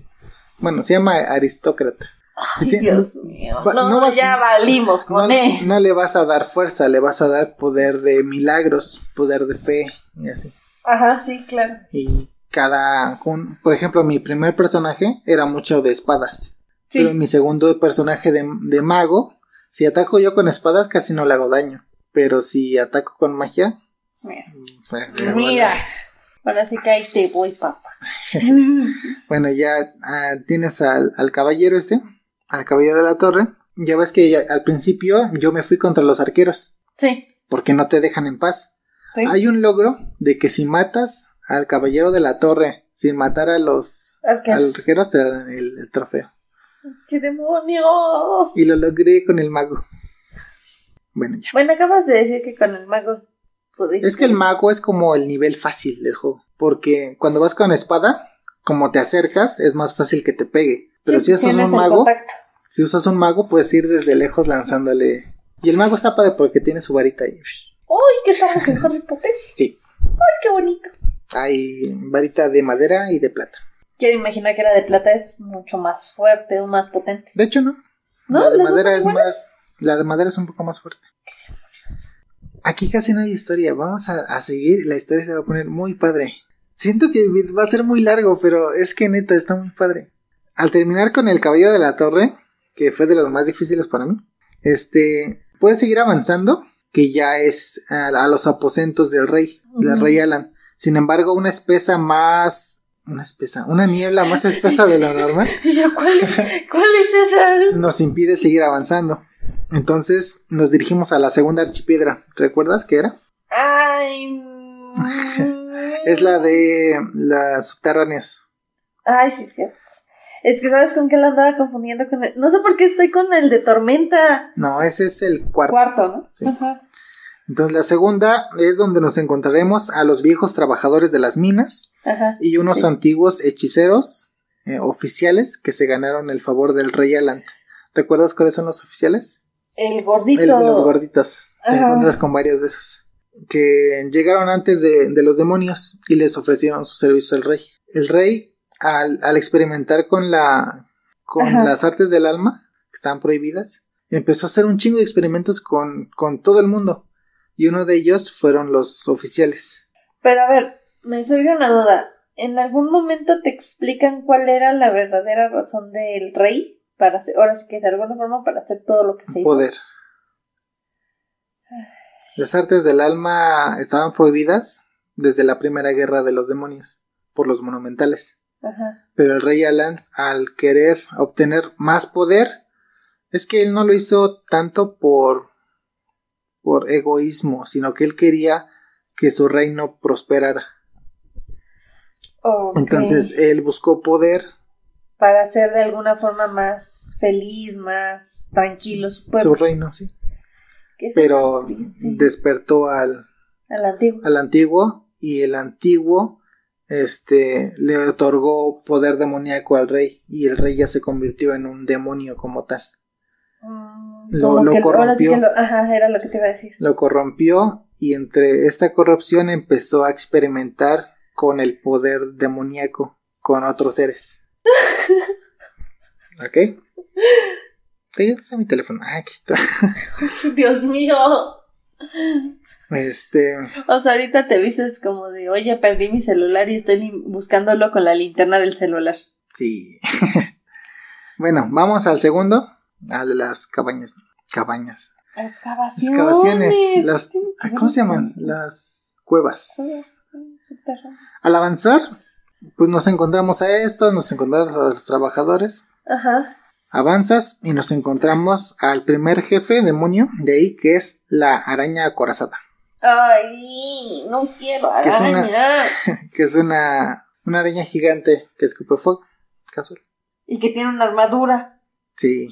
[SPEAKER 1] bueno, se llama aristócrata.
[SPEAKER 2] Ay, Dios mío.
[SPEAKER 1] va-
[SPEAKER 2] No,
[SPEAKER 1] no vas-
[SPEAKER 2] ya valimos
[SPEAKER 1] No,
[SPEAKER 2] con él.
[SPEAKER 1] no le vas a dar fuerza, le vas a dar poder de milagros, poder de fe y así.
[SPEAKER 2] Ajá, sí, claro.
[SPEAKER 1] Y cada, un- por ejemplo, mi primer personaje era mucho de espadas.
[SPEAKER 2] Sí.
[SPEAKER 1] Pero mi segundo personaje de, de mago, si ataco yo con espadas casi no le hago daño. Pero si ataco con magia,
[SPEAKER 2] Mira.
[SPEAKER 1] pues, le hago
[SPEAKER 2] Mira. Ahora sí que ahí te voy, papá. [laughs]
[SPEAKER 1] bueno, ya ah, tienes al, al caballero este, al caballero de la torre. Ya ves que ya- al principio yo me fui contra los arqueros,
[SPEAKER 2] Sí.
[SPEAKER 1] porque no te dejan en paz.
[SPEAKER 2] Sí.
[SPEAKER 1] Hay un logro de que si matas al caballero de la torre sin matar a los
[SPEAKER 2] Arqueros.
[SPEAKER 1] arqueros te dan el, el trofeo.
[SPEAKER 2] ¡Qué demonios!
[SPEAKER 1] Y lo logré con el mago. Bueno, ya.
[SPEAKER 2] Bueno, acabas de decir que con el mago pudiste.
[SPEAKER 1] Es que el mago es como el nivel fácil del juego. Porque cuando vas con espada, como te acercas, es más fácil que te pegue. Pero
[SPEAKER 2] Sí,
[SPEAKER 1] si usas un mago, si usas un mago, puedes ir desde lejos lanzándole. Y el mago está padre porque tiene su varita ahí.
[SPEAKER 2] ¡Uy, que estamos en Harry Potter!
[SPEAKER 1] Sí.
[SPEAKER 2] ¡Ay, qué bonito!
[SPEAKER 1] Hay varita de madera y de plata.
[SPEAKER 2] Quiero imaginar que la de plata es mucho más fuerte o más potente.
[SPEAKER 1] De hecho, no.
[SPEAKER 2] ¿No?
[SPEAKER 1] La de
[SPEAKER 2] ¿Las dos
[SPEAKER 1] madera es más. La de madera es un poco más fuerte. Aquí casi no hay historia. Vamos a, a seguir la historia se va a poner muy padre. Siento que va a ser muy largo, pero es que neta está muy padre. Al terminar con el caballo de la torre, que fue de los más difíciles para mí, este, puedes seguir avanzando, que ya es a, a los aposentos del rey, del rey Alan. Sin embargo, una espesa más, una espesa, una niebla más espesa de lo [laughs] normal
[SPEAKER 2] ¿Y yo cuál es, cuál es esa?
[SPEAKER 1] nos impide seguir avanzando. Entonces nos dirigimos a la segunda archipiedra. ¿Recuerdas qué era?
[SPEAKER 2] Ay. [laughs] mm.
[SPEAKER 1] Es la de las subterráneas.
[SPEAKER 2] Ay, sí, es que. Es que sabes con qué la andaba confundiendo con el... No sé por qué estoy con el de tormenta.
[SPEAKER 1] No, ese es el cuarto.
[SPEAKER 2] Cuarto, ¿no?
[SPEAKER 1] Sí.
[SPEAKER 2] Ajá.
[SPEAKER 1] Entonces la segunda es donde nos encontraremos a los viejos trabajadores de las minas
[SPEAKER 2] Ajá.
[SPEAKER 1] y unos
[SPEAKER 2] Sí.
[SPEAKER 1] antiguos hechiceros eh, oficiales que se ganaron el favor del rey Alan. ¿Recuerdas cuáles son los oficiales?
[SPEAKER 2] El gordito.
[SPEAKER 1] El- los gorditos. Te
[SPEAKER 2] Ajá.
[SPEAKER 1] encuentras con varios de esos. Que llegaron antes de, de los demonios y les ofrecieron sus servicios al rey. El rey, al, al experimentar con la con
[SPEAKER 2] Ajá.
[SPEAKER 1] las artes del alma, que estaban prohibidas, empezó a hacer un chingo de experimentos con, con todo el mundo. Y uno de ellos fueron los oficiales.
[SPEAKER 2] Pero a ver, me surge una duda. ¿En algún momento te explican cuál era la verdadera razón del rey? Para hacer, ahora sí que de alguna forma para hacer todo lo que se hizo.
[SPEAKER 1] Poder. Las artes del alma estaban prohibidas desde la primera guerra de los demonios, por los monumentales.
[SPEAKER 2] Ajá.
[SPEAKER 1] Pero el rey Alan, al querer obtener más poder, es que él no lo hizo tanto por, por egoísmo, sino que él quería que su reino prosperara. Entonces él buscó poder,
[SPEAKER 2] Para hacer de alguna forma más feliz, más tranquilo su pueblo.
[SPEAKER 1] su reino, sí. Pero despertó al,
[SPEAKER 2] A la antigua.
[SPEAKER 1] al antiguo y el antiguo este le otorgó poder demoníaco al rey y el rey ya se convirtió en un demonio como tal.
[SPEAKER 2] Mm,
[SPEAKER 1] Lo-
[SPEAKER 2] como
[SPEAKER 1] lo
[SPEAKER 2] que ahora sí
[SPEAKER 1] corrompió.
[SPEAKER 2] que lo- ajá, era lo que te iba a decir.
[SPEAKER 1] Lo corrompió y entre esta corrupción empezó a experimentar con el poder demoníaco con otros seres. [laughs] ¿Ok? Está mi teléfono. Ah, aquí está.
[SPEAKER 2] Dios mío.
[SPEAKER 1] Este,
[SPEAKER 2] O sea, ahorita te dices como de, oye, perdí mi celular y estoy buscándolo con la linterna del celular.
[SPEAKER 1] sí. [laughs] bueno, vamos al segundo, al de las cabañas. Cabañas.
[SPEAKER 2] Excavaciones.
[SPEAKER 1] Excavaciones. Las, ¿Cómo se llaman? Las cuevas.
[SPEAKER 2] Cuevas, subterráneas.
[SPEAKER 1] Al avanzar, pues nos encontramos a estos, nos encontramos a los trabajadores.
[SPEAKER 2] Ajá.
[SPEAKER 1] Avanzas y nos encontramos al primer jefe demonio de ahí, que es la araña acorazada,
[SPEAKER 2] Ay, no quiero
[SPEAKER 1] Que es una-
[SPEAKER 2] araña. [laughs]
[SPEAKER 1] que es una, una araña gigante que escupe fuego. Casual.
[SPEAKER 2] Y que tiene una armadura.
[SPEAKER 1] Sí.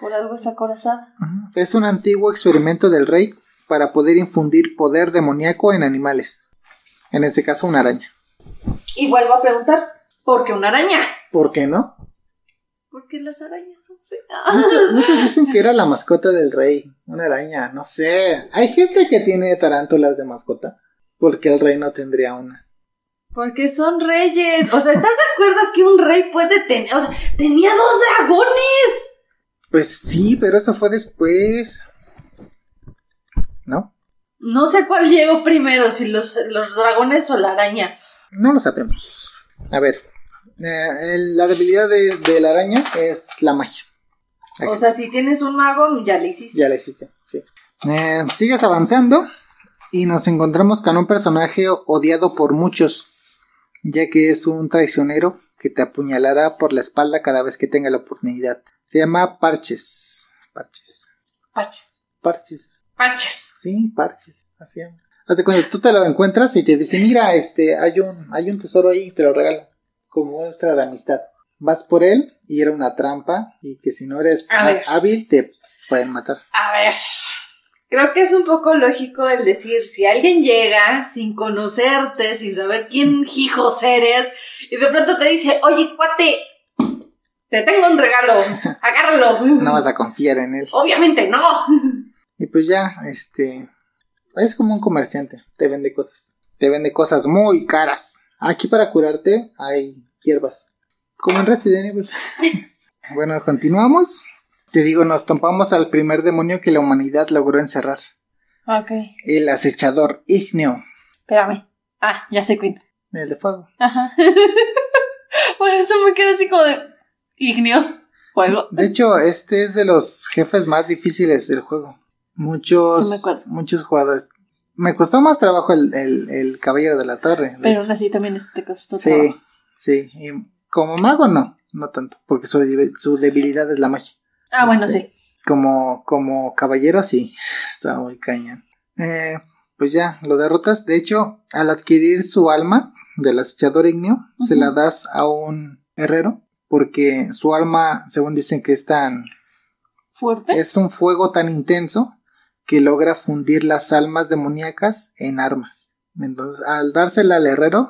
[SPEAKER 2] Por algo es acorazada.
[SPEAKER 1] Es un antiguo experimento del rey para poder infundir poder demoníaco en animales. En este caso, una araña.
[SPEAKER 2] Y vuelvo a preguntar, ¿por qué una araña?
[SPEAKER 1] ¿Por qué no?
[SPEAKER 2] Porque las arañas son feas.
[SPEAKER 1] Muchos, muchos dicen que [laughs] era la mascota del rey. Una araña, no sé. Hay gente que tiene tarántulas de mascota. Porque el rey no tendría una.
[SPEAKER 2] Porque son reyes. O sea, ¿estás de acuerdo que un rey puede tener? O sea, tenía dos dragones.
[SPEAKER 1] Pues sí, pero eso fue después. ¿No?
[SPEAKER 2] No sé cuál llegó primero, si los, los dragones o la araña.
[SPEAKER 1] No lo sabemos. A ver. Eh, el- la debilidad de, de la araña es la magia.
[SPEAKER 2] O sea, si tienes un mago, ya le hiciste.
[SPEAKER 1] Ya la hiciste, sí. Eh, sigues avanzando y nos encontramos con un personaje odiado por muchos. ya que es un traicionero que te apuñalará por la espalda cada vez que tenga la oportunidad. Se llama Parches. Parches.
[SPEAKER 2] Parches.
[SPEAKER 1] Parches.
[SPEAKER 2] Parches.
[SPEAKER 1] Sí, Parches. Así es. Cuando tú te lo encuentras y te dice, mira, este, hay un, hay un tesoro ahí, te lo regalo. Como muestra de amistad. Vas por él y era una trampa y que si no eres hábil te pueden matar.
[SPEAKER 2] A ver. Creo que es un poco lógico el decir, si alguien llega sin conocerte, sin saber quién hijos eres, y de pronto te dice, oye, cuate, te tengo un regalo, [laughs] agárralo.
[SPEAKER 1] No vas a confiar en él.
[SPEAKER 2] Obviamente no. [laughs]
[SPEAKER 1] Y pues ya, este, es como un comerciante, te vende cosas. Te vende cosas muy caras. Aquí para curarte hay hierbas. Como en Resident Evil. [laughs] bueno, continuamos. Te digo, nos topamos al primer demonio que la humanidad logró encerrar.
[SPEAKER 2] Ok.
[SPEAKER 1] El acechador ígneo.
[SPEAKER 2] Espérame. Ah, ya sé quién.
[SPEAKER 1] El de fuego.
[SPEAKER 2] Ajá. [laughs] Por eso me quedé así como de ignio. Fuego.
[SPEAKER 1] De hecho, este es de los jefes más difíciles del juego. Muchos,
[SPEAKER 2] Sí me acuerdo.
[SPEAKER 1] muchos jugadores. Me costó más trabajo el, el, el caballero de la torre. de
[SPEAKER 2] Pero así también este costó
[SPEAKER 1] Sí,
[SPEAKER 2] trabajo.
[SPEAKER 1] sí. Y como mago no, no tanto, porque su, su debilidad es la magia.
[SPEAKER 2] Ah, bueno,
[SPEAKER 1] Este,
[SPEAKER 2] sí.
[SPEAKER 1] Como, como caballero sí, [laughs] está muy cañón. Eh, pues ya, lo derrotas. De hecho, al adquirir su alma del acechador igneo, se
[SPEAKER 2] Ujú.
[SPEAKER 1] la das a un herrero, porque su alma, según dicen que es tan,
[SPEAKER 2] Fuerte.
[SPEAKER 1] es un fuego tan intenso que logra fundir las almas demoníacas en armas. Entonces, al dársela al herrero,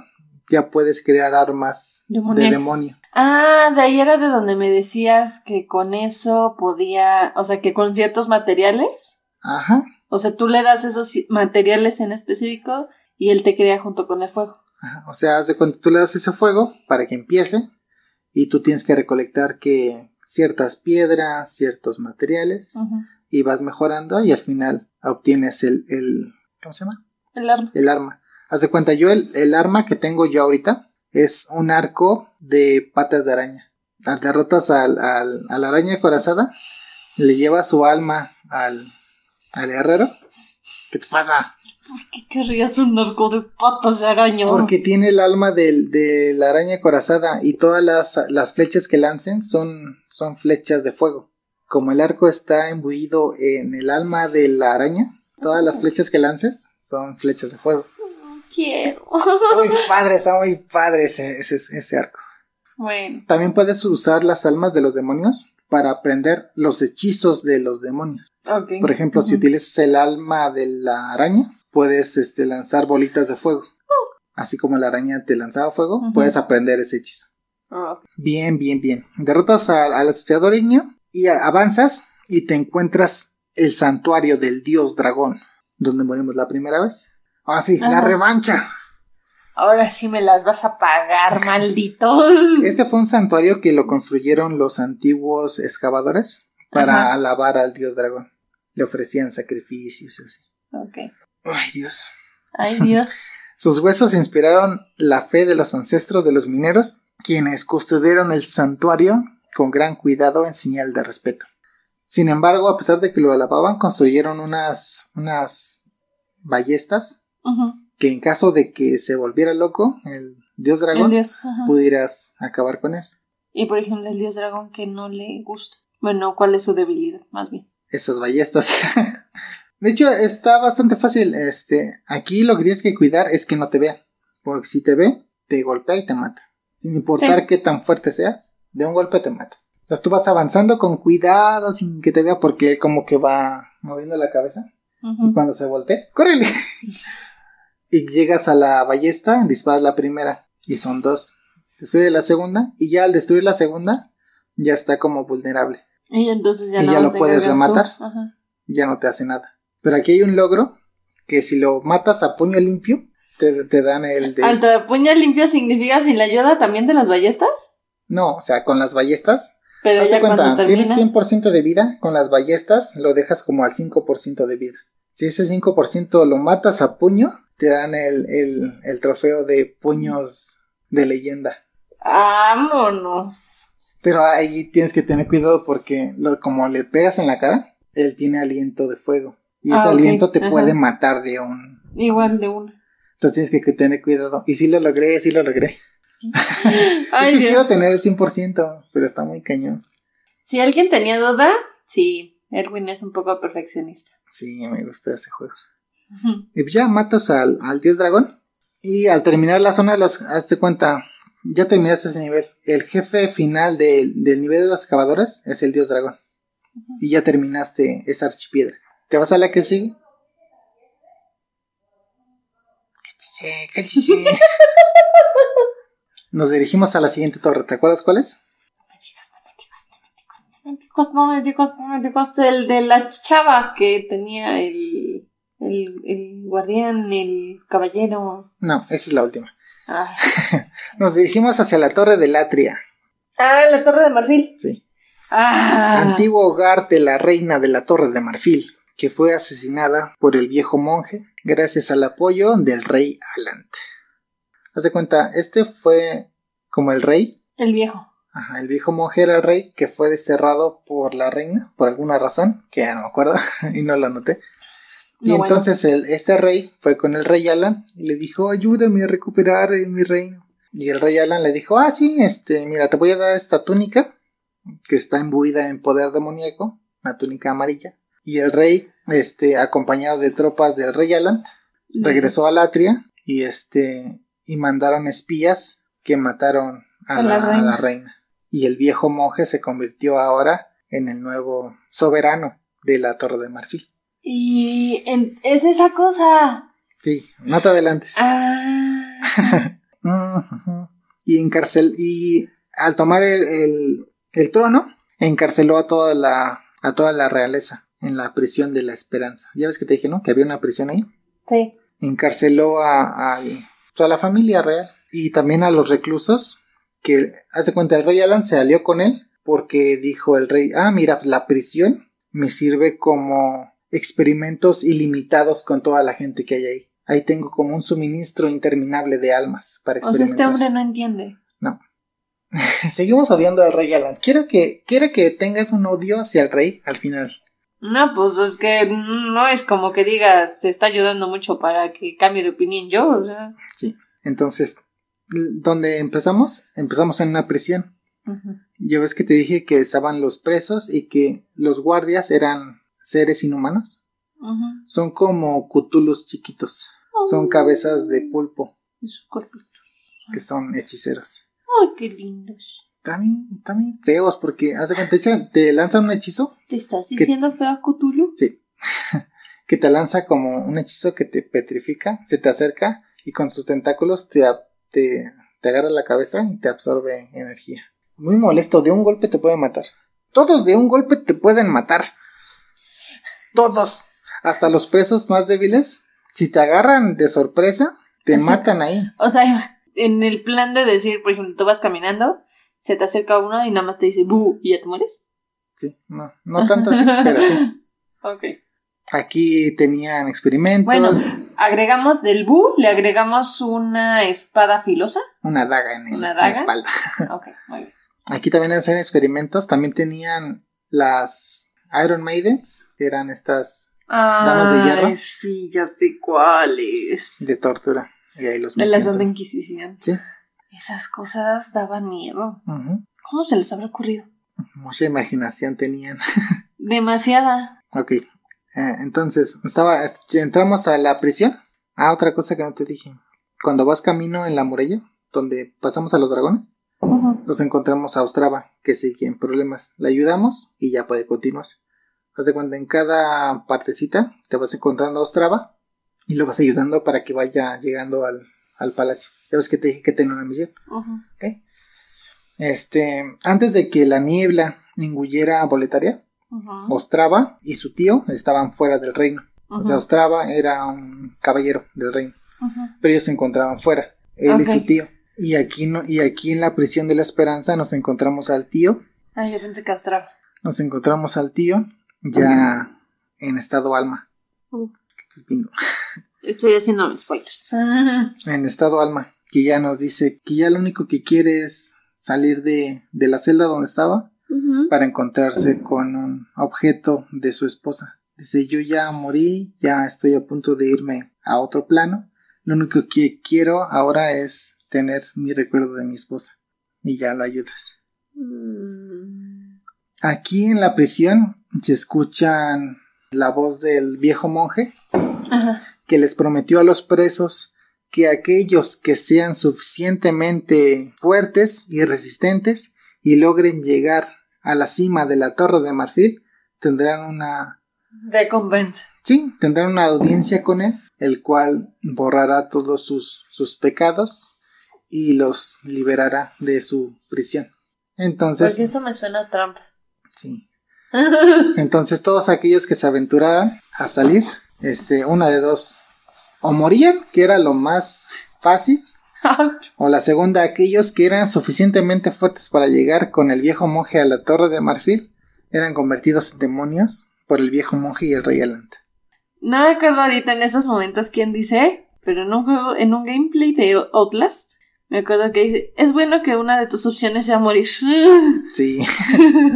[SPEAKER 1] ya puedes crear armas de demonio.
[SPEAKER 2] Ah, de ahí era de donde me decías que con eso podía, o sea, que con ciertos materiales,
[SPEAKER 1] Ajá.
[SPEAKER 2] o sea, tú le das esos materiales en específico y él te crea junto con el fuego.
[SPEAKER 1] Ajá, O sea, de cuenta, tú le das ese fuego para que empiece y tú tienes que recolectar que ciertas piedras, ciertos materiales
[SPEAKER 2] Ujú.
[SPEAKER 1] Y vas mejorando y al final obtienes el, el ¿cómo se llama?
[SPEAKER 2] El arma.
[SPEAKER 1] El arma. Haz de cuenta, yo el, el arma que tengo yo ahorita es un arco de patas de araña. Derrotas al, al, a la araña corazada, le llevas su alma al, al herrero. ¿Qué te pasa?
[SPEAKER 2] ¿Por qué querrías un arco de patas de araña?
[SPEAKER 1] Porque tiene el alma de la araña corazada y todas las, las flechas que lancen son, son flechas de fuego. Como el arco está imbuido en el alma de la araña, todas las flechas que lances son flechas de fuego.
[SPEAKER 2] No quiero.
[SPEAKER 1] Está muy padre, está muy padre ese, ese, ese arco.
[SPEAKER 2] bueno.
[SPEAKER 1] También puedes usar las almas de los demonios para aprender los hechizos de los demonios.
[SPEAKER 2] Ok.
[SPEAKER 1] Por ejemplo, si utilizas el alma de la araña, puedes este, lanzar bolitas de fuego. Así como la araña te lanzaba fuego, puedes aprender ese hechizo. Bien, bien, bien. Derrotas al, al acechador y avanzas y te encuentras el santuario del dios dragón, donde morimos la primera vez. Ahora sí, la revancha.
[SPEAKER 2] Ahora sí me las vas a pagar, [laughs] maldito.
[SPEAKER 1] Este fue un santuario que lo construyeron los antiguos excavadores para
[SPEAKER 2] Ajá.
[SPEAKER 1] alabar al dios dragón. Le ofrecían sacrificios y así.
[SPEAKER 2] ok.
[SPEAKER 1] Ay, Dios.
[SPEAKER 2] Ay, [laughs] Dios.
[SPEAKER 1] Sus huesos inspiraron la fe de los ancestros de los mineros, quienes custodiaron el santuario con gran cuidado en señal de respeto. Sin embargo, a pesar de que lo alababan, construyeron unas, unas ballestas que en caso de que se volviera loco, el dios
[SPEAKER 2] El
[SPEAKER 1] dragón,
[SPEAKER 2] dios.
[SPEAKER 1] pudieras acabar con él.
[SPEAKER 2] Y por ejemplo, el dios dragón que no le gusta. Bueno, ¿cuál es su debilidad? Más bien.
[SPEAKER 1] Esas ballestas. [laughs] de hecho, está bastante fácil. Este, aquí lo que tienes que cuidar es que no te vea. Porque si te ve, te golpea y te mata. Sin importar
[SPEAKER 2] Sí.
[SPEAKER 1] qué tan fuerte seas, de un golpe te mata. Entonces tú vas avanzando con cuidado, sin que te vea, porque él como que va moviendo la cabeza. Y cuando se voltee, ¡córrele! [laughs] y llegas a la ballesta, disparas la primera. Y son dos. Destruye la segunda. Y ya al destruir la segunda, ya está como vulnerable.
[SPEAKER 2] Y entonces ya
[SPEAKER 1] Y ya lo puedes rematar.
[SPEAKER 2] Ajá.
[SPEAKER 1] ya no te hace nada. Pero aquí hay un logro que si lo matas a puño limpio, te, te dan el de...
[SPEAKER 2] ¿Alto de puño limpio significa sin la ayuda también de las ballestas?
[SPEAKER 1] No, o sea, con las ballestas.
[SPEAKER 2] Pero ya cuando
[SPEAKER 1] cuenta, tienes
[SPEAKER 2] terminas.
[SPEAKER 1] 100% de vida, con las ballestas lo dejas como al 5% de vida. Si ese 5% lo matas a puño, te dan el, el, el trofeo de puños de leyenda.
[SPEAKER 2] Vámonos.
[SPEAKER 1] Pero ahí tienes que tener cuidado porque lo- como le pegas en la cara, él tiene aliento de fuego. Y ese
[SPEAKER 2] Ah,
[SPEAKER 1] aliento te
[SPEAKER 2] ajá.
[SPEAKER 1] puede matar de un,
[SPEAKER 2] Igual de una.
[SPEAKER 1] Entonces tienes que tener cuidado. Y sí lo logré, sí lo logré. [laughs]
[SPEAKER 2] Ay,
[SPEAKER 1] es que
[SPEAKER 2] Dios.
[SPEAKER 1] quiero tener el 100%, pero está muy cañón.
[SPEAKER 2] Si alguien tenía duda, sí, Erwin es un poco perfeccionista.
[SPEAKER 1] Sí, me gusta ese juego. Y pues ya matas al, al dios dragón. Y al terminar la zona de los. Hazte cuenta, ya terminaste ese nivel. El jefe final del, del nivel de los excavadores es el dios dragón. Y ya terminaste esa archipiedra. ¿Te vas a la que sigue? Cállese, cállese. [laughs] Nos dirigimos a la siguiente torre. ¿Te acuerdas cuál es?
[SPEAKER 2] No me digas, no me digas, no me digas, no me digas, no me digas, no me digas, el de la chava que tenía el, el, el guardián, el caballero.
[SPEAKER 1] No, esa es la última.
[SPEAKER 2] Ah, [laughs]
[SPEAKER 1] Nos dirigimos hacia la torre de Latria.
[SPEAKER 2] Ah, la torre de marfil.
[SPEAKER 1] Sí.
[SPEAKER 2] Ah,
[SPEAKER 1] antiguo hogar de la reina de la Torre de Marfil, que fue asesinada por el viejo monje gracias al apoyo del rey Alant. Haz de cuenta, este fue como el rey,
[SPEAKER 2] el viejo.
[SPEAKER 1] ajá, el viejo monje era el rey que fue desterrado por la reina por alguna razón, que ya no me acuerdo [laughs] y no lo anoté. Y
[SPEAKER 2] No, bueno.
[SPEAKER 1] entonces el- este rey fue con el rey Alan y le dijo, ayúdame a recuperar eh, mi reino. Y el rey Alan le dijo, ah, sí, este, mira, te voy a dar esta túnica que está imbuida en poder demoníaco, una túnica amarilla. Y el rey, este, acompañado de tropas del rey Alan, regresó a Latria y este, y mandaron espías que mataron a,
[SPEAKER 2] A
[SPEAKER 1] la,
[SPEAKER 2] la
[SPEAKER 1] a
[SPEAKER 2] reina.
[SPEAKER 1] la reina. Y el viejo monje se convirtió ahora en el nuevo soberano de la Torre de Marfil.
[SPEAKER 2] Y en- es esa cosa.
[SPEAKER 1] Sí, no te adelantes.
[SPEAKER 2] Ah. [laughs]
[SPEAKER 1] Y encarcel y al tomar el, el- el trono encarceló a toda la a toda la realeza en la prisión de la esperanza. Ya ves que te dije, ¿no? Que había una prisión ahí.
[SPEAKER 2] Sí.
[SPEAKER 1] Encarceló a, al- o a la familia real y también a los reclusos que hace cuenta el rey Alan se alió con él porque dijo el rey, ah, mira, la prisión me sirve como experimentos ilimitados con toda la gente que hay ahí. Ahí tengo como un suministro interminable de almas para
[SPEAKER 2] O sea,
[SPEAKER 1] experimentar.
[SPEAKER 2] este hombre no entiende.
[SPEAKER 1] No. [laughs] Seguimos odiando al rey Alan. Quiero que, quiero que tengas un odio hacia el rey al final.
[SPEAKER 2] No, pues es que no es como que digas, te está ayudando mucho para que cambie de opinión yo, o sea.
[SPEAKER 1] Sí. Entonces, ¿dónde empezamos? Empezamos en una prisión. Ya ves que te dije que estaban los presos y que los guardias eran seres inhumanos. Son como cutulus chiquitos. Son cabezas de pulpo
[SPEAKER 2] Y su cuerpito.
[SPEAKER 1] que son hechiceros.
[SPEAKER 2] Ay, qué lindos.
[SPEAKER 1] También, también feos porque hace cuenta, te, echan- te lanzan un hechizo.
[SPEAKER 2] ¿Le estás diciendo feo a Cthulhu?
[SPEAKER 1] Sí. [laughs] que te lanza como un hechizo que te petrifica, se te acerca y con sus tentáculos te, te, te agarra la cabeza y te absorbe energía. Muy molesto, de un golpe te puede matar. Todos de un golpe te pueden matar. Todos. Hasta los presos más débiles. Si te agarran de sorpresa, te matan ahí.
[SPEAKER 2] O sea, [laughs] en el plan de decir, por ejemplo, tú vas caminando, se te acerca uno y nada más te dice bu y ya te mueres.
[SPEAKER 1] Sí, no, no tanto así, pero sí. [laughs]
[SPEAKER 2] Ok.
[SPEAKER 1] Aquí tenían experimentos,
[SPEAKER 2] Bueno, agregamos del bu, le agregamos una espada filosa.
[SPEAKER 1] una daga en, el-
[SPEAKER 2] ¿Una
[SPEAKER 1] en la espalda. [laughs]
[SPEAKER 2] Ok, muy bien.
[SPEAKER 1] Aquí también hacen experimentos. También tenían las Iron Maidens, que eran estas Damas de hierro.
[SPEAKER 2] Sí, ya sé cuáles.
[SPEAKER 1] de tortura. Y ahí los
[SPEAKER 2] De la
[SPEAKER 1] metían
[SPEAKER 2] Santa
[SPEAKER 1] también.
[SPEAKER 2] Inquisición.
[SPEAKER 1] Sí.
[SPEAKER 2] Esas cosas daban miedo. ¿Cómo se les habrá ocurrido?
[SPEAKER 1] Mucha imaginación tenían. [laughs]
[SPEAKER 2] Demasiada.
[SPEAKER 1] ok. Eh, entonces, estaba, est- entramos a la prisión. Ah, otra cosa que no te dije. Cuando vas camino en la muralla, donde pasamos a los dragones, nos encontramos a Ostrava, que sigue en problemas. Le ayudamos y ya puede continuar. Haz de cuenta, en cada partecita te vas encontrando a Ostrava y lo vas ayudando para que vaya llegando al, al palacio. Ya ves que te dije que tenía una misión.
[SPEAKER 2] Ujú.
[SPEAKER 1] Este, antes de que la niebla engullera a Boletaria,
[SPEAKER 2] Ujú.
[SPEAKER 1] Ostrava y su tío estaban fuera del reino. O sea. Ostrava era un caballero del reino, pero ellos se encontraban fuera, él y su tío. Y aquí, no, y aquí en la prisión de la esperanza nos encontramos al tío,
[SPEAKER 2] Ay, yo pensé que Australia.
[SPEAKER 1] nos encontramos al tío ya en estado alma.
[SPEAKER 2] Uh.
[SPEAKER 1] ¿Qué estás viendo?
[SPEAKER 2] Estoy haciendo spoilers.
[SPEAKER 1] En estado alma, que ya nos dice que ya lo único que quiere es salir de, de la celda donde estaba para encontrarse con un objeto de su esposa. Dice, yo ya morí, ya estoy a punto de irme a otro plano, Lo único que quiero ahora es tener mi recuerdo de mi esposa. Y ya lo ayudas.
[SPEAKER 2] Mm.
[SPEAKER 1] Aquí en la prisión se escuchan la voz del viejo monje
[SPEAKER 2] Ajá.
[SPEAKER 1] que les prometió a los presos que aquellos que sean suficientemente fuertes y resistentes y logren llegar a la cima de la Torre de Marfil tendrán una
[SPEAKER 2] Recompensa.
[SPEAKER 1] sí, tendrán una audiencia con él, el cual borrará todos sus, sus pecados y los liberará de su prisión. Entonces,
[SPEAKER 2] Porque eso me suena a trampa.
[SPEAKER 1] sí. Entonces todos aquellos que se aventuraran a salir, este, una de dos, o morían, que era lo más fácil, [laughs] o la segunda, aquellos que eran suficientemente fuertes para llegar con el viejo monje a la torre de marfil, eran convertidos en demonios por el viejo monje y el rey Alante.
[SPEAKER 2] No me acuerdo ahorita en esos momentos quién dice, pero en un juego, en un gameplay de Outlast, me acuerdo que dice, es bueno que una de tus opciones sea morir. [laughs]
[SPEAKER 1] Sí.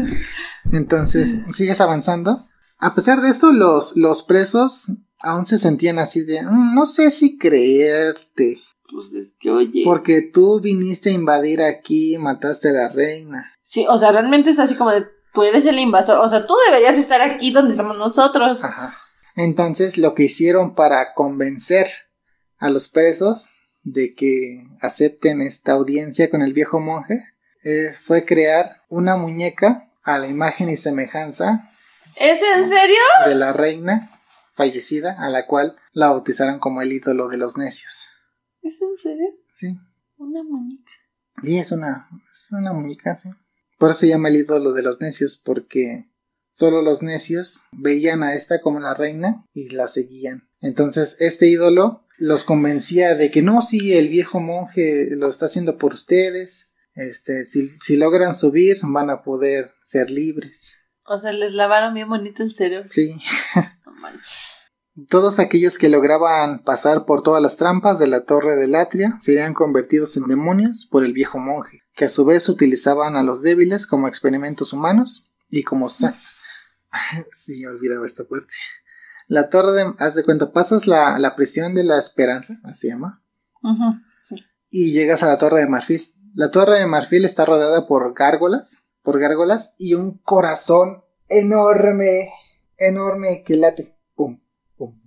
[SPEAKER 1] [laughs] Entonces, sigues avanzando. A pesar de esto, los, los presos aún se sentían así de, "Mm, no sé si creerte.
[SPEAKER 2] Pues es que, oye.
[SPEAKER 1] Porque tú viniste a invadir aquí, mataste a la reina.
[SPEAKER 2] Sí, o sea, realmente es así como de, tú eres el invasor, o sea, tú deberías estar aquí donde estamos nosotros.
[SPEAKER 1] Ajá. Entonces, lo que hicieron para convencer a los presos de que acepten esta audiencia con el viejo monje eh, fue crear una muñeca a la imagen y semejanza
[SPEAKER 2] ¿Es en serio?
[SPEAKER 1] de la reina fallecida, a la cual la bautizaron como el ídolo de los necios.
[SPEAKER 2] ¿Es en serio?
[SPEAKER 1] Sí,
[SPEAKER 2] Una muñeca.
[SPEAKER 1] y es una, es una muñeca, sí. Por eso se llama el ídolo de los necios, porque solo los necios veían a esta como la reina y la seguían. Entonces, este ídolo los convencía de que no, sí, el viejo monje lo está haciendo por ustedes. Este, si, si logran subir, van a poder ser libres.
[SPEAKER 2] O sea, les lavaron bien bonito el cerebro.
[SPEAKER 1] Sí. [laughs]
[SPEAKER 2] No manches.
[SPEAKER 1] Todos aquellos que lograban pasar por todas las trampas de la torre del Atria serían convertidos en demonios por el viejo monje, que a su vez utilizaban a los débiles como experimentos humanos y como [laughs] sí, he olvidado esta parte. La torre de... Haz de cuenta, pasas la, la prisión de la esperanza, así se llama,
[SPEAKER 2] Ujú, sí.
[SPEAKER 1] y llegas a la torre de marfil. La torre de marfil está rodeada por gárgolas, por gárgolas y un corazón enorme, enorme que late. Pum, pum,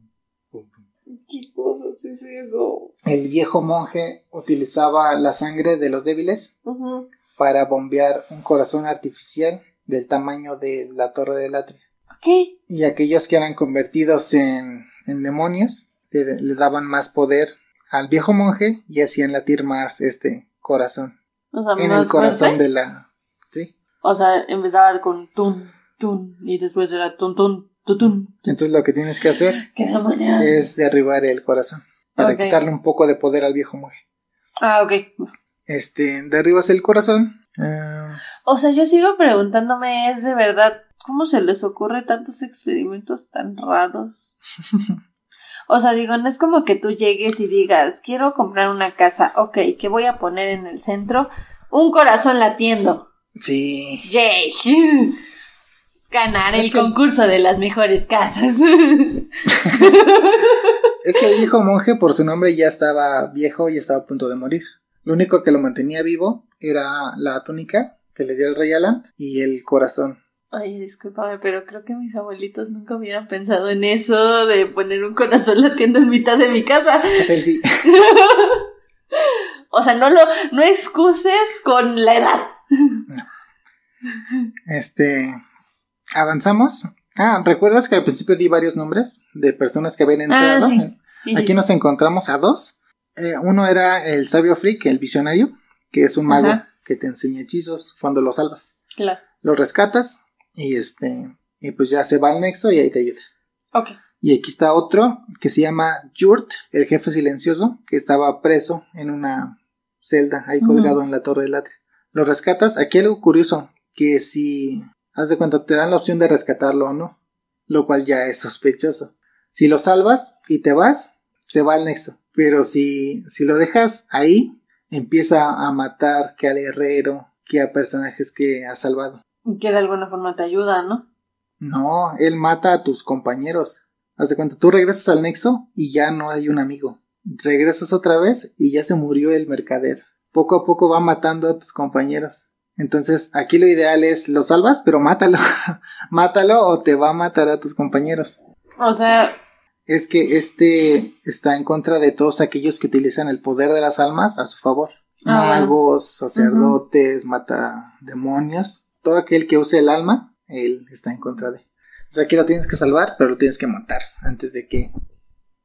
[SPEAKER 1] pum, pum.
[SPEAKER 2] ¿Qué cosas es eso?
[SPEAKER 1] El viejo monje utilizaba la sangre de los débiles para bombear un corazón artificial del tamaño de la torre del atrio.
[SPEAKER 2] Ok.
[SPEAKER 1] Y aquellos que eran convertidos en, en demonios le, le daban más poder al viejo monje y hacían latir más este corazón
[SPEAKER 2] O sea,
[SPEAKER 1] en el corazón
[SPEAKER 2] fuerte.
[SPEAKER 1] de la...
[SPEAKER 2] O sea, empezaba con tun, tun, y después era tun, tun, tutun.
[SPEAKER 1] Entonces lo que tienes que hacer [laughs] es derribar el corazón para quitarle un poco de poder al viejo monje.
[SPEAKER 2] Ah, ok.
[SPEAKER 1] Este, derribas el corazón. ah,
[SPEAKER 2] O sea, yo sigo preguntándome, ¿es de verdad cómo se les ocurre tantos experimentos tan raros? [laughs] O sea, digo, no es como que tú llegues y digas, quiero comprar una casa, ok, ¿qué voy a poner en el centro? Un corazón latiendo.
[SPEAKER 1] Sí.
[SPEAKER 2] ¡Yay! [laughs] Ganar
[SPEAKER 1] Es
[SPEAKER 2] el
[SPEAKER 1] que-
[SPEAKER 2] concurso de las mejores casas. [laughs]
[SPEAKER 1] Es que el viejo monje, por su nombre, ya estaba viejo y estaba a punto de morir. Lo único que lo mantenía vivo era la túnica que le dio el rey Alan y el corazón.
[SPEAKER 2] Oye, discúlpame, pero creo que mis abuelitos nunca hubieran pensado en eso de poner un corazón latiendo en mitad de mi casa.
[SPEAKER 1] Es él sí. [laughs]
[SPEAKER 2] O sea, no lo, no excuses con la edad.
[SPEAKER 1] Este. Avanzamos. Ah, ¿recuerdas que al principio di varios nombres de personas que habían entrado?
[SPEAKER 2] Ah, sí.
[SPEAKER 1] Aquí nos encontramos a dos. Eh, uno era el sabio freak, el visionario, que es un mago
[SPEAKER 2] Ajá.
[SPEAKER 1] que te enseña hechizos cuando lo salvas.
[SPEAKER 2] Claro.
[SPEAKER 1] Lo rescatas y este. Y pues ya se va al nexo y ahí te ayuda.
[SPEAKER 2] Ok.
[SPEAKER 1] Y aquí está otro que se llama Jurt, el jefe silencioso, que estaba preso en una celda ahí colgado en la torre del atrio. Lo rescatas. Aquí algo curioso, que si haz de cuenta te dan la opción de rescatarlo o no, lo cual ya es sospechoso. Si lo salvas y te vas, se va al nexo. Pero si, si lo dejas ahí, empieza a matar que al herrero, que a personajes que ha salvado.
[SPEAKER 2] Que de alguna forma te ayuda, ¿no?
[SPEAKER 1] No, él mata a tus compañeros. Haz de cuenta, tú regresas al nexo y ya no hay un amigo. Regresas otra vez y ya se murió el mercader. Poco a poco va matando a tus compañeros. Entonces, aquí lo ideal es lo salvas, pero mátalo. [laughs] mátalo o te va a matar a tus compañeros.
[SPEAKER 2] O sea,
[SPEAKER 1] Es que este está en contra de todos aquellos que utilizan el poder de las almas a su favor.
[SPEAKER 2] Ah.
[SPEAKER 1] Magos, sacerdotes, mata demonios. Todo aquel que use el alma, él está en contra de. O sea, aquí lo tienes que salvar, pero lo tienes que matar antes de que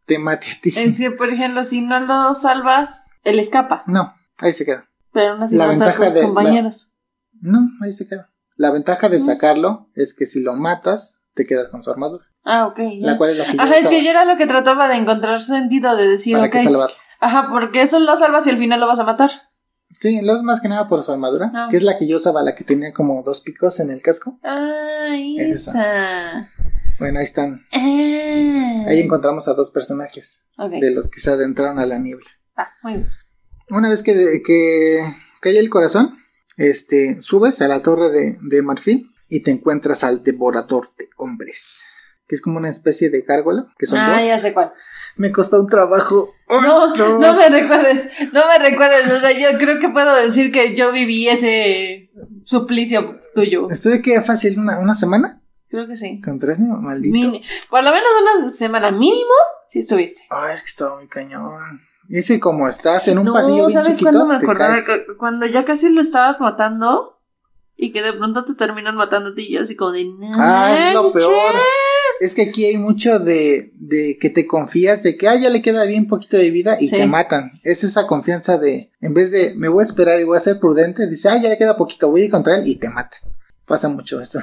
[SPEAKER 1] te mate a ti.
[SPEAKER 2] es que, por ejemplo, si no lo salvas, él escapa.
[SPEAKER 1] No, ahí se queda.
[SPEAKER 2] Pero aún así
[SPEAKER 1] La
[SPEAKER 2] a
[SPEAKER 1] ventaja
[SPEAKER 2] tus
[SPEAKER 1] de la-
[SPEAKER 2] compañeros.
[SPEAKER 1] No, ahí se queda. La ventaja de
[SPEAKER 2] No.
[SPEAKER 1] sacarlo es que si lo matas, te quedas con su armadura.
[SPEAKER 2] Ah, ok. ya.
[SPEAKER 1] La cual es la que yo
[SPEAKER 2] Ajá, es que yo era lo que trataba de encontrar sentido de decir,
[SPEAKER 1] para salvarlo.
[SPEAKER 2] Ajá, porque eso lo salvas y al final lo vas a matar.
[SPEAKER 1] Sí, lo es más que nada por su armadura,
[SPEAKER 2] Ah.
[SPEAKER 1] que es la que yo usaba, la que tenía como dos picos en el casco.
[SPEAKER 2] Ah,
[SPEAKER 1] Es
[SPEAKER 2] esa.
[SPEAKER 1] Bueno, ahí están.
[SPEAKER 2] Ah.
[SPEAKER 1] Ahí encontramos a dos personajes de los que se adentraron a la niebla.
[SPEAKER 2] Ah, muy bien.
[SPEAKER 1] Una vez que, de- que cae el corazón, este, subes a la torre de, de marfil y te encuentras al devorador de hombres. Que es como una especie de gárgola, que son
[SPEAKER 2] Ah,
[SPEAKER 1] dos.
[SPEAKER 2] ya sé cuál.
[SPEAKER 1] Me costó un trabajo.
[SPEAKER 2] No, no me recuerdes, no me recuerdes. O sea, yo creo que puedo decir que yo viví ese suplicio tuyo.
[SPEAKER 1] Estuve que fácil una, una semana
[SPEAKER 2] Creo que sí.
[SPEAKER 1] con tres, ¿no? maldito.
[SPEAKER 2] Mini- por lo menos una semana mínimo, si estuviste.
[SPEAKER 1] Ay, es que estaba muy cañón. Y que como estás en un
[SPEAKER 2] no,
[SPEAKER 1] pasillo bien
[SPEAKER 2] ¿sabes
[SPEAKER 1] chiquito,
[SPEAKER 2] cuándo me acordaba? Cuando ya casi lo estabas matando y que de pronto te terminan matando a ti y yo así como de...
[SPEAKER 1] Ah, es lo peor. Es que aquí hay mucho de, de que te confías de que ah, ya le queda bien poquito de vida y
[SPEAKER 2] Sí.
[SPEAKER 1] te matan. Es esa confianza de, en vez de me voy a esperar y voy a ser prudente, dice, ah, ya le queda poquito, voy a ir contra él y te mata. Pasa mucho esto.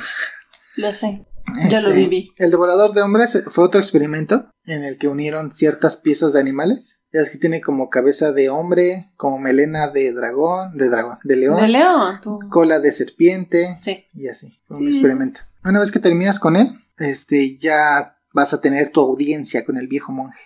[SPEAKER 2] Lo sé. Yo lo
[SPEAKER 1] Este,
[SPEAKER 2] viví.
[SPEAKER 1] El devorador de hombres fue otro experimento en el que unieron ciertas piezas de animales. Ya es que tiene como cabeza de hombre, como melena de dragón, de dragón, de león,
[SPEAKER 2] De León, tú.
[SPEAKER 1] cola de serpiente
[SPEAKER 2] Sí.
[SPEAKER 1] y así. Fue un
[SPEAKER 2] Sí.
[SPEAKER 1] experimento. Una vez que terminas con él, este, ya vas a tener tu audiencia con el viejo monje.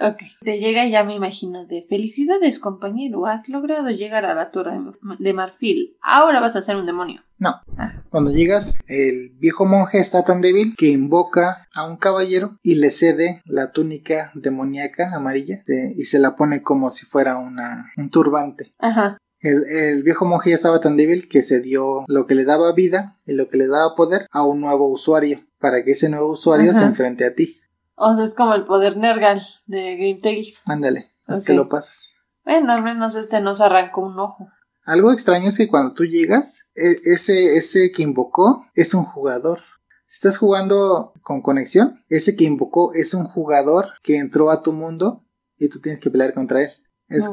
[SPEAKER 2] Ok. Te llega ya me imagino de felicidades compañero, has logrado llegar a la torre de marfil. Ahora vas a ser un demonio.
[SPEAKER 1] No.
[SPEAKER 2] Ah.
[SPEAKER 1] Cuando llegas, el viejo monje está tan débil que invoca a un caballero y le cede la túnica demoníaca amarilla de- y se la pone como si fuera una, un turbante.
[SPEAKER 2] Ajá.
[SPEAKER 1] El, el viejo monje ya estaba tan débil que se dio lo que le daba vida y lo que le daba poder a un nuevo usuario, para que ese nuevo usuario
[SPEAKER 2] Ajá.
[SPEAKER 1] se enfrente a ti.
[SPEAKER 2] O sea, es como el poder Nergal de Green Tales.
[SPEAKER 1] Ándale, así
[SPEAKER 2] Ok.
[SPEAKER 1] te lo pasas.
[SPEAKER 2] Bueno, al menos este nos arrancó un ojo.
[SPEAKER 1] Algo extraño es que cuando tú llegas, e- ese, ese que invocó es un jugador. Si estás jugando con conexión, ese que invocó es un jugador que entró a tu mundo y tú tienes que pelear contra él. Es,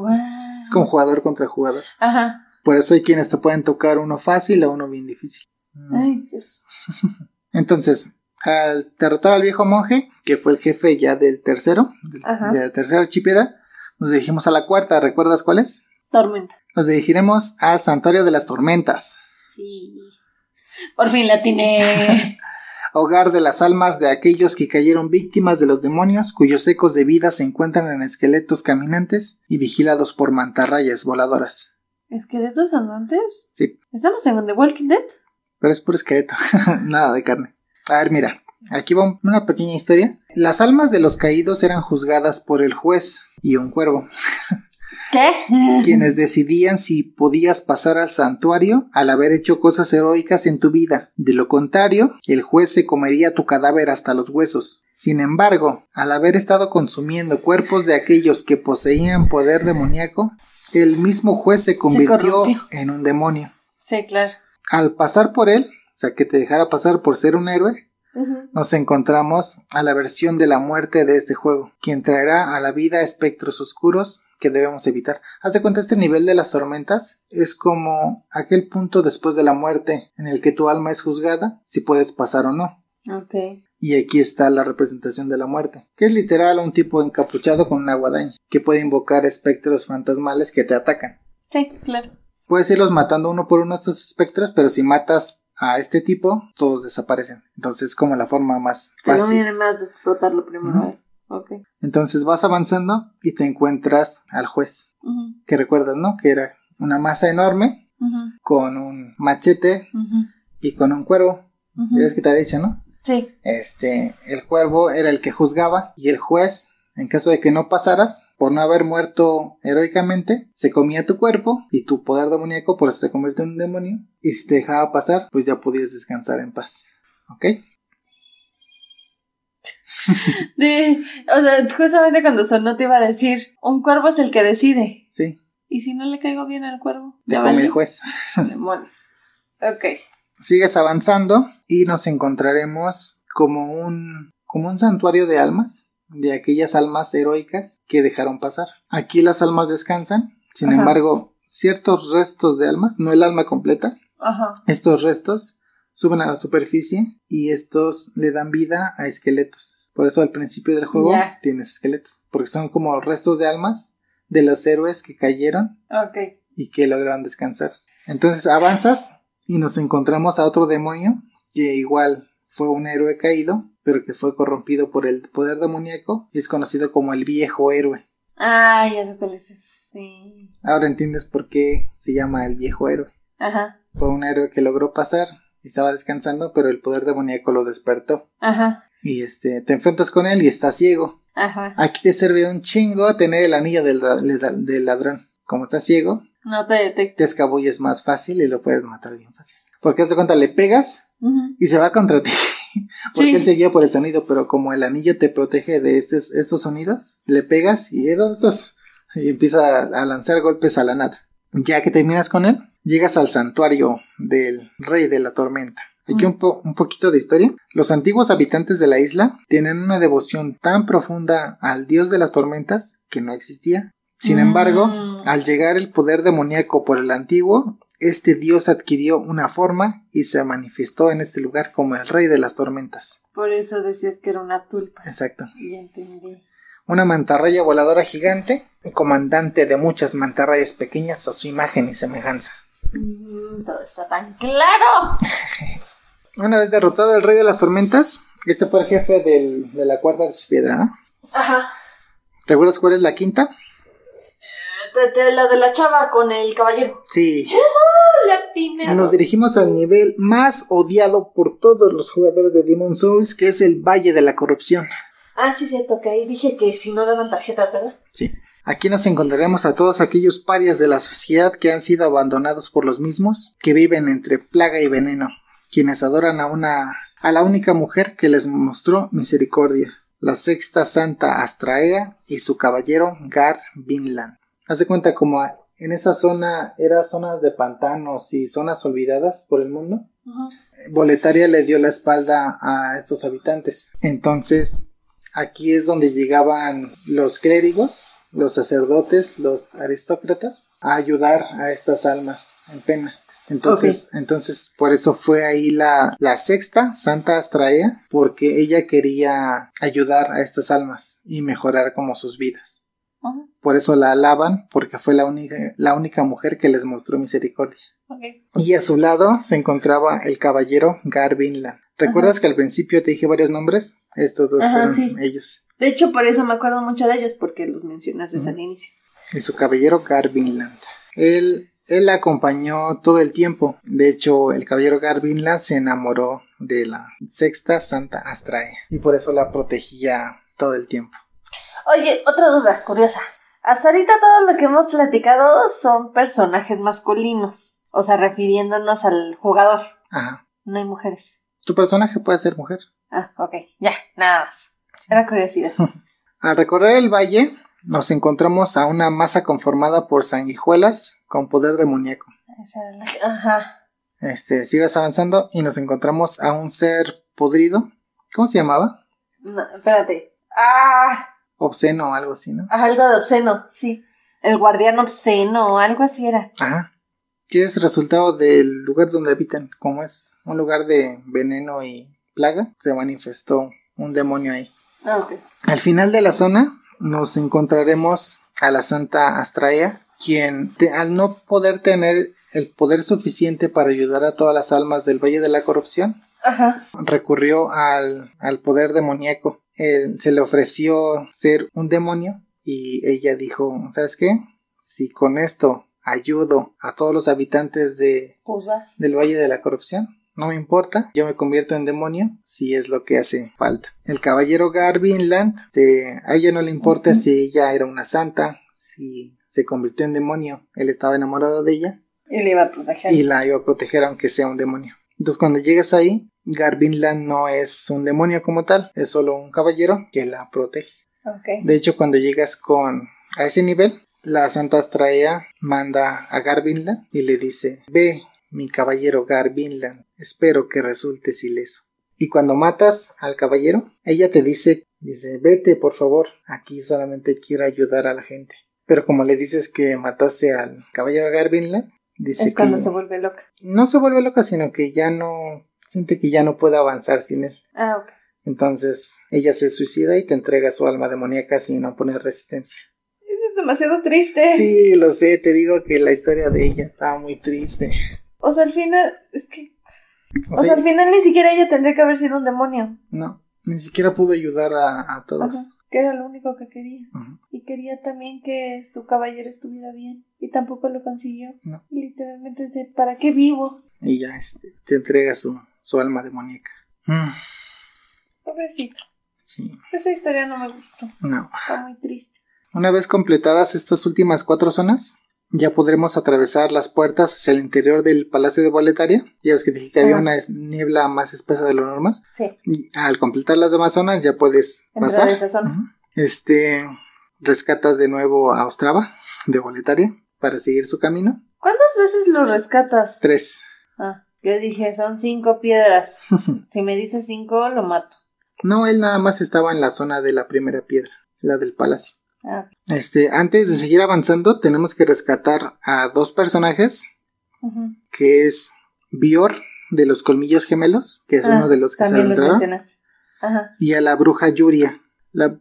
[SPEAKER 1] es como jugador contra jugador.
[SPEAKER 2] Ajá.
[SPEAKER 1] Por eso hay quienes te pueden tocar uno fácil o uno bien difícil. Mm.
[SPEAKER 2] Ay, Dios. [laughs]
[SPEAKER 1] Entonces, al derrotar al viejo monje, que fue el jefe ya del tercero,
[SPEAKER 2] Ajá.
[SPEAKER 1] de la tercera archipiedra, nos dirigimos a la cuarta. ¿Recuerdas cuál es?
[SPEAKER 2] Tormenta.
[SPEAKER 1] Nos dirigiremos al Santuario de las Tormentas.
[SPEAKER 2] Sí. Por fin la tiene. [laughs]
[SPEAKER 1] hogar de las almas de aquellos que cayeron víctimas de los demonios, cuyos ecos de vida se encuentran en esqueletos caminantes y vigilados por mantarrayas voladoras.
[SPEAKER 2] ¿Esqueletos andantes?
[SPEAKER 1] Sí,
[SPEAKER 2] ¿Estamos en The Walking Dead?
[SPEAKER 1] pero es puro esqueleto, [laughs] nada de carne. A ver, mira, aquí va un- una pequeña historia. Las almas de los caídos eran juzgadas por el juez y un cuervo,
[SPEAKER 2] ¿Qué? [laughs]
[SPEAKER 1] quienes decidían si podías pasar al santuario al haber hecho cosas heroicas en tu vida. De lo contrario, el juez se comería tu cadáver hasta los huesos. Sin embargo, al haber estado consumiendo cuerpos de aquellos que poseían poder demoníaco, el mismo juez se convirtió en un demonio.
[SPEAKER 2] Sí, claro.
[SPEAKER 1] Al pasar por él, sea, que te dejara pasar por ser un héroe, nos encontramos a la versión de la muerte de este juego, quien traerá a la vida espectros oscuros que debemos evitar. Haz de cuenta, este nivel de las tormentas es como aquel punto después de la muerte en el que tu alma es juzgada, si puedes pasar o no.
[SPEAKER 2] Ok.
[SPEAKER 1] Y aquí está la representación de la muerte, que es literal un tipo encapuchado con una guadaña, que puede invocar espectros fantasmales que te atacan.
[SPEAKER 2] Sí, claro.
[SPEAKER 1] Puedes irlos matando uno por uno a estos espectros, pero si matas a este tipo, todos desaparecen. Entonces es como la forma más fácil.
[SPEAKER 2] conviene más de explotarlo primero.
[SPEAKER 1] Ujú.
[SPEAKER 2] eh. Ok.
[SPEAKER 1] Entonces vas avanzando y te encuentras al juez, que recuerdas, ¿no? Que era una masa enorme con un machete y con un cuervo. Ya ves que te había dicho, ¿no?
[SPEAKER 2] Sí.
[SPEAKER 1] Este, el cuervo era el que juzgaba y el juez En caso de que no pasaras, por no haber muerto heroicamente, se comía tu cuerpo y tu poder demoníaco por eso se convierte en un demonio. Y si te dejaba pasar, pues ya podías descansar en paz. ¿Ok? [laughs]
[SPEAKER 2] De, o sea, justamente cuando sonó te iba a decir, un cuervo es el que decide.
[SPEAKER 1] Sí.
[SPEAKER 2] ¿Y si no le caigo bien al cuervo?
[SPEAKER 1] Te
[SPEAKER 2] ¿Ya
[SPEAKER 1] come el juez. [laughs]
[SPEAKER 2] Demonios. Ok.
[SPEAKER 1] Sigues avanzando y nos encontraremos como un, como un santuario de almas, de aquellas almas heroicas que dejaron pasar. Aquí las almas descansan, sin
[SPEAKER 2] Ajá.
[SPEAKER 1] embargo, ciertos restos de almas, no el alma completa,
[SPEAKER 2] Ajá.
[SPEAKER 1] estos restos suben a la superficie y estos le dan vida a esqueletos. Por eso al principio del juego tienes esqueletos, porque son como restos de almas de los héroes que cayeron y que lograron descansar. Entonces avanzas y nos encontramos a otro demonio que igual fue un héroe caído, pero que fue corrompido por el poder demoníaco y es conocido como el viejo héroe.
[SPEAKER 2] Ah, ya sé cuál. Sí.
[SPEAKER 1] Ahora entiendes por qué se llama el viejo héroe.
[SPEAKER 2] Ajá.
[SPEAKER 1] Fue un héroe que logró pasar y estaba descansando, pero el poder demoníaco lo despertó.
[SPEAKER 2] Ajá.
[SPEAKER 1] Y este, te enfrentas con él y está ciego.
[SPEAKER 2] Ajá.
[SPEAKER 1] Aquí te sirve un chingo tener el anillo del, del- ladrón. Como está ciego,
[SPEAKER 2] No te detecto.
[SPEAKER 1] te escabulles más fácil y lo puedes matar bien fácil. Porque de cuenta, le pegas y se va contra ti. [laughs] [laughs] Porque
[SPEAKER 2] Sí.
[SPEAKER 1] él seguía por el sonido, pero como el anillo te protege de estos, estos sonidos, le pegas y ¿eh. Y empieza a lanzar golpes a la nada. Ya que terminas con él, llegas al santuario del rey de la tormenta. Aquí
[SPEAKER 2] Mm.
[SPEAKER 1] un, po- un poquito de historia. Los antiguos habitantes de la isla tienen una devoción tan profunda al dios de las tormentas que no existía. Sin
[SPEAKER 2] Mm.
[SPEAKER 1] embargo, al llegar el poder demoníaco por el antiguo, este dios adquirió una forma y se manifestó en este lugar como el rey de las tormentas.
[SPEAKER 2] Por eso decías que era una tulpa.
[SPEAKER 1] Exacto.
[SPEAKER 2] Ya entendí.
[SPEAKER 1] Una mantarraya voladora gigante, comandante de muchas mantarrayas pequeñas a su imagen y semejanza.
[SPEAKER 2] Mm, todo está tan claro. [laughs]
[SPEAKER 1] Una vez derrotado el rey de las tormentas, este fue el jefe del- de la cuarta archipiedra. ¿no?
[SPEAKER 2] Ajá.
[SPEAKER 1] ¿Recuerdas cuál es la quinta?
[SPEAKER 2] Te- La de la chava con el caballero.
[SPEAKER 1] Sí.
[SPEAKER 2] Latina.
[SPEAKER 1] Nos dirigimos al nivel más odiado por todos los jugadores de Demon Souls, que es el Valle de la Corrupción.
[SPEAKER 2] Ah, sí, cierto, que ahí dije que si no daban tarjetas, ¿verdad?
[SPEAKER 1] Sí. Aquí nos encontraremos a todos aquellos parias de la sociedad que han sido abandonados por los mismos, que viven entre plaga y veneno, quienes adoran a una a la única mujer que les mostró misericordia, la sexta santa Astraea y su caballero Gar Vinland. Haz de cuenta como en esa zona era zonas de pantanos y zonas olvidadas por el mundo. Boletaria le dio la espalda a estos habitantes. Entonces, aquí es donde llegaban los clérigos, los sacerdotes, los aristócratas, a ayudar a estas almas en pena. Entonces, entonces por eso fue ahí la, la sexta Santa Astraea, porque ella quería ayudar a estas almas y mejorar como sus vidas. Por eso la alaban, porque fue la única, la única mujer que les mostró misericordia. Y a su lado se encontraba el caballero Gar Vinland. ¿Recuerdas que al principio te dije varios nombres? Estos dos
[SPEAKER 2] Ajá,
[SPEAKER 1] fueron
[SPEAKER 2] sí.
[SPEAKER 1] ellos.
[SPEAKER 2] De hecho, por eso me acuerdo mucho de ellos, porque los mencionas desde el inicio.
[SPEAKER 1] Y su caballero Gar Vinland. Él, él la acompañó todo el tiempo. De hecho, el caballero Gar Vinland se enamoró de la sexta Santa Astraea. Y por eso la protegía todo el tiempo.
[SPEAKER 2] Oye, otra duda curiosa. Hasta ahorita todo lo que hemos platicado son personajes masculinos. O sea, refiriéndonos al jugador.
[SPEAKER 1] Ajá.
[SPEAKER 2] No hay mujeres.
[SPEAKER 1] Tu personaje puede ser mujer.
[SPEAKER 2] Ah, ok. Ya, nada más. Era curiosidad. [laughs]
[SPEAKER 1] Al recorrer el valle, nos encontramos a una masa conformada por sanguijuelas con poder demoníaco.
[SPEAKER 2] Esa era la- Ajá.
[SPEAKER 1] Este, sigues avanzando y nos encontramos a un ser podrido. ¿Cómo se llamaba?
[SPEAKER 2] No, espérate. Ah,
[SPEAKER 1] Obsceno o algo así, ¿no?
[SPEAKER 2] algo de obsceno, sí. El guardián obsceno o algo así era.
[SPEAKER 1] Ajá. Que es resultado del lugar donde habitan. Como es un lugar de veneno y plaga, se manifestó un demonio ahí.
[SPEAKER 2] Ah, ok.
[SPEAKER 1] Al final de la zona nos encontraremos a la Santa Astraea, quien te- al no poder tener el poder suficiente para ayudar a todas las almas del Valle de la Corrupción,
[SPEAKER 2] Ajá.
[SPEAKER 1] recurrió al, al poder demoníaco. Él, se le ofreció ser un demonio y ella dijo, ¿sabes qué? Si con esto ayudo a todos los habitantes de,
[SPEAKER 2] Pues
[SPEAKER 1] del Valle de la Corrupción, no me importa, yo me convierto en demonio si es lo que hace falta. El caballero Garvinland, a ella no le importa si ella era una santa, si se convirtió en demonio, él estaba enamorado de ella.
[SPEAKER 2] Y le iba a proteger.
[SPEAKER 1] Y la iba a proteger aunque sea un demonio. Entonces cuando llegas ahí, Garvinland no es un demonio como tal, es solo un caballero que la protege. De hecho, cuando llegas con a ese nivel, la Santa Astraea manda a Garvinland y le dice, ve, mi caballero Garvinland, espero que resultes ileso. Y cuando matas al caballero, ella te dice, dice, vete por favor, aquí solamente quiero ayudar a la gente. Pero como le dices que mataste al caballero Garvinland, dice
[SPEAKER 2] es cuando se vuelve loca.
[SPEAKER 1] No se vuelve loca, sino que ya no siente que ya no puede avanzar sin él.
[SPEAKER 2] Ah, ok.
[SPEAKER 1] Entonces ella se suicida y te entrega su alma demoníaca sin oponer resistencia.
[SPEAKER 2] Eso es demasiado triste.
[SPEAKER 1] Sí, lo sé, te digo que la historia de ella estaba muy triste.
[SPEAKER 2] O sea, al final, es que o, sea, al final ni siquiera ella tendría que haber sido un demonio.
[SPEAKER 1] No, ni siquiera pudo ayudar a, todos.
[SPEAKER 2] que era lo único que quería. Y quería también que su caballero estuviera bien. Y tampoco lo consiguió. No. literalmente dice, ¿para qué vivo?
[SPEAKER 1] Y ya este, te entrega su, su alma demoníaca. Mm.
[SPEAKER 2] Pobrecito. Sí. Esa historia no me gustó.
[SPEAKER 1] No.
[SPEAKER 2] Está muy triste.
[SPEAKER 1] Una vez completadas estas últimas cuatro zonas, ya podremos atravesar las puertas hacia el interior del Palacio de Boletaria. Ya ves que dije que había una niebla más espesa de lo normal.
[SPEAKER 2] Sí.
[SPEAKER 1] al completar las demás zonas ya puedes pasar.
[SPEAKER 2] esa zona.
[SPEAKER 1] Este, rescatas de nuevo a Ostrava de Boletaria para seguir su camino.
[SPEAKER 2] ¿Cuántas veces lo rescatas?
[SPEAKER 1] Tres.
[SPEAKER 2] Ah, yo dije, son cinco piedras. [laughs] si me dices cinco, lo mato.
[SPEAKER 1] No, él nada más estaba en la zona de la primera piedra, la del palacio. Ah. Este, antes de seguir avanzando, tenemos que rescatar a dos personajes, que es Bior de los colmillos gemelos, que es uno ah, de los que se
[SPEAKER 2] Ajá.
[SPEAKER 1] y a la bruja Yuria. La,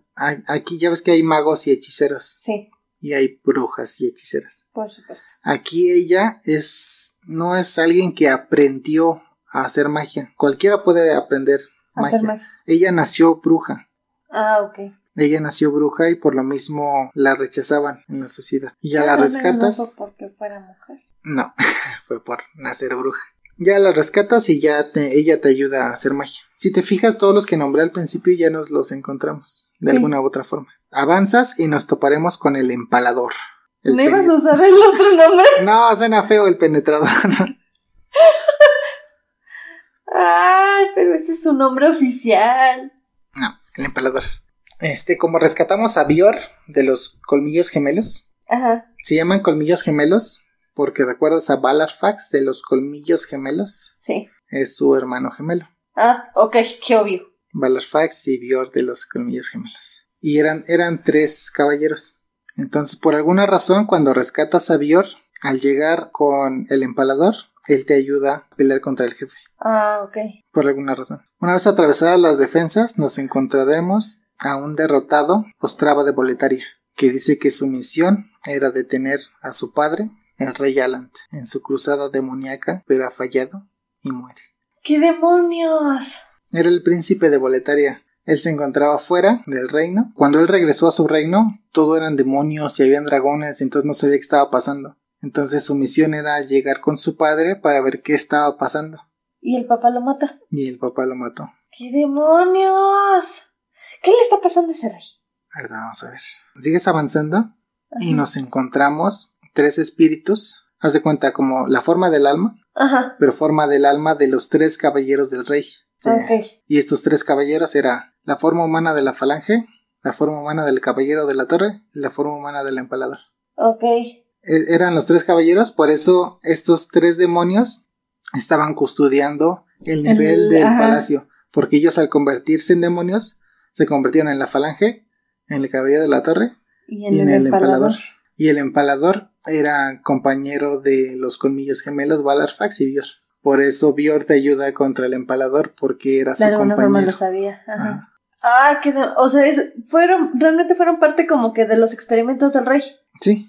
[SPEAKER 1] aquí ya ves que hay magos y hechiceros.
[SPEAKER 2] Sí.
[SPEAKER 1] Y hay brujas y hechiceras.
[SPEAKER 2] Por supuesto.
[SPEAKER 1] Aquí ella es no es alguien que aprendió a hacer magia. Cualquiera puede aprender magia. Ella nació bruja.
[SPEAKER 2] Ah, ok.
[SPEAKER 1] Ella nació bruja y por lo mismo la rechazaban en la sociedad. Y ya la rescatas.
[SPEAKER 2] No fue porque fuera mujer.
[SPEAKER 1] No, [laughs] fue por nacer bruja. Ya la rescatas y ya ella te ayuda a hacer magia. Si te fijas, todos los que nombré al principio ya nos los encontramos, de alguna u otra forma. Avanzas y nos toparemos con el empalador.
[SPEAKER 2] ¿No ibas a usar el otro nombre? [laughs]
[SPEAKER 1] No, suena feo el penetrador. [laughs]
[SPEAKER 2] Ay, pero ese es su nombre oficial.
[SPEAKER 1] No, el empalador. Este, como rescatamos a Bior de los colmillos gemelos.
[SPEAKER 2] Ajá.
[SPEAKER 1] Se llaman colmillos gemelos porque recuerdas a Balarfax de los colmillos gemelos.
[SPEAKER 2] Sí.
[SPEAKER 1] Es su hermano gemelo.
[SPEAKER 2] Ah, ok, qué obvio.
[SPEAKER 1] Balarfax y Bior de los colmillos gemelos. Y eran, eran tres caballeros. Entonces, por alguna razón, cuando rescatas a Bior, al llegar con el empalador, él te ayuda a pelear contra el jefe.
[SPEAKER 2] Ah, ok.
[SPEAKER 1] Por alguna razón. Una vez atravesadas las defensas, nos encontraremos a un derrotado Ostrava de Boletaria, que dice que su misión era detener a su padre, el rey Alant, en su cruzada demoníaca, pero ha fallado y muere.
[SPEAKER 2] ¡Qué demonios!
[SPEAKER 1] Era el príncipe de Boletaria. Él se encontraba fuera del reino. Cuando él regresó a su reino, todo eran demonios y habían dragones, entonces no sabía qué estaba pasando. Entonces su misión era llegar con su padre para ver qué estaba pasando.
[SPEAKER 2] ¿Y el papá lo mata?
[SPEAKER 1] Y el papá lo mató.
[SPEAKER 2] ¡Qué demonios! ¿Qué le está pasando a ese rey?
[SPEAKER 1] vamos a ver. Sigues avanzando y nos encontramos tres espíritus. Haz de cuenta como la forma del alma,
[SPEAKER 2] Ajá.
[SPEAKER 1] pero forma del alma de los tres caballeros del rey. Y estos tres caballeros era la forma humana de la falange, la forma humana del caballero de la torre y la forma humana del empalador.
[SPEAKER 2] Ok. E,
[SPEAKER 1] eran los tres caballeros, por eso estos tres demonios estaban custodiando el nivel del palacio, porque ellos al convertirse en demonios se convirtieron en la falange, en el caballero de la torre
[SPEAKER 2] y en, el, empalador.
[SPEAKER 1] Y el empalador era compañero de los colmillos gemelos Valarfax y Bior. Por eso Bior te ayuda contra el empalador porque era su compañero. Forma
[SPEAKER 2] lo sabía. Ajá. Ah, que o sea, fueron realmente fueron parte como que de los experimentos del rey.
[SPEAKER 1] Sí.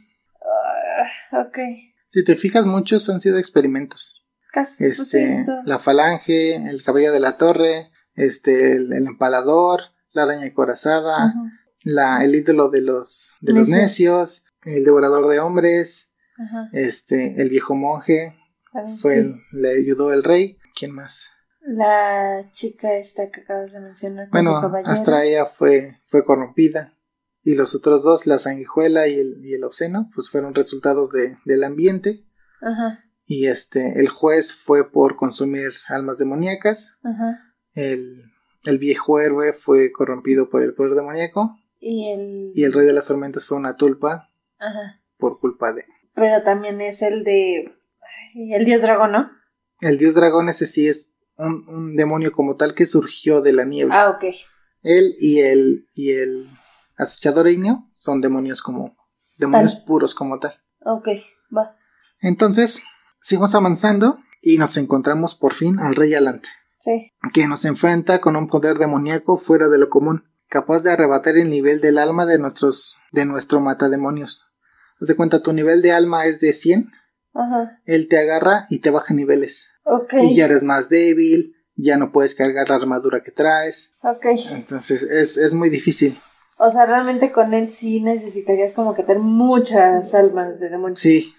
[SPEAKER 2] Ah, ok.
[SPEAKER 1] Si te fijas, muchos han sido experimentos.
[SPEAKER 2] Casi.
[SPEAKER 1] Este, la falange, el cabello de la torre, este, el empalador, la araña corazada, la, el ídolo de los, de los necios, el devorador de hombres, este, el viejo monje, fue le ayudó el rey. ¿Quién más?
[SPEAKER 2] La chica esta que acabas de mencionar.
[SPEAKER 1] Bueno, hasta ella fue, fue corrompida. Y los otros dos, la sanguijuela y el, y el obsceno, pues fueron resultados de, del ambiente. Ajá. Y este, el juez fue por consumir almas demoníacas. Ajá. El, el viejo héroe fue corrompido por el poder demoníaco.
[SPEAKER 2] Y el...
[SPEAKER 1] Y el rey de las tormentas fue una tulpa. Ajá. Por culpa de...
[SPEAKER 2] Pero también es el de... El dios dragón, ¿no?
[SPEAKER 1] El dios dragón ese sí es un, un demonio como tal que surgió de la niebla.
[SPEAKER 2] Ah, ok.
[SPEAKER 1] Él y el, y el acechador ignio son demonios como... Demonios puros como tal.
[SPEAKER 2] Ok, va.
[SPEAKER 1] Entonces, seguimos avanzando y nos encontramos por fin al rey Alante.
[SPEAKER 2] Sí.
[SPEAKER 1] Que nos enfrenta con un poder demoníaco fuera de lo común, capaz de arrebatar el nivel del alma de nuestros, de nuestro matademonios. Haz de cuenta, tu nivel de alma es de 100. Ajá. Él te agarra y te baja niveles.
[SPEAKER 2] Ok.
[SPEAKER 1] Y ya eres más débil, ya no puedes cargar la armadura que traes.
[SPEAKER 2] Ok.
[SPEAKER 1] Entonces es, es muy difícil.
[SPEAKER 2] O sea, realmente con él sí necesitarías como que tener muchas almas de demonios.
[SPEAKER 1] Sí,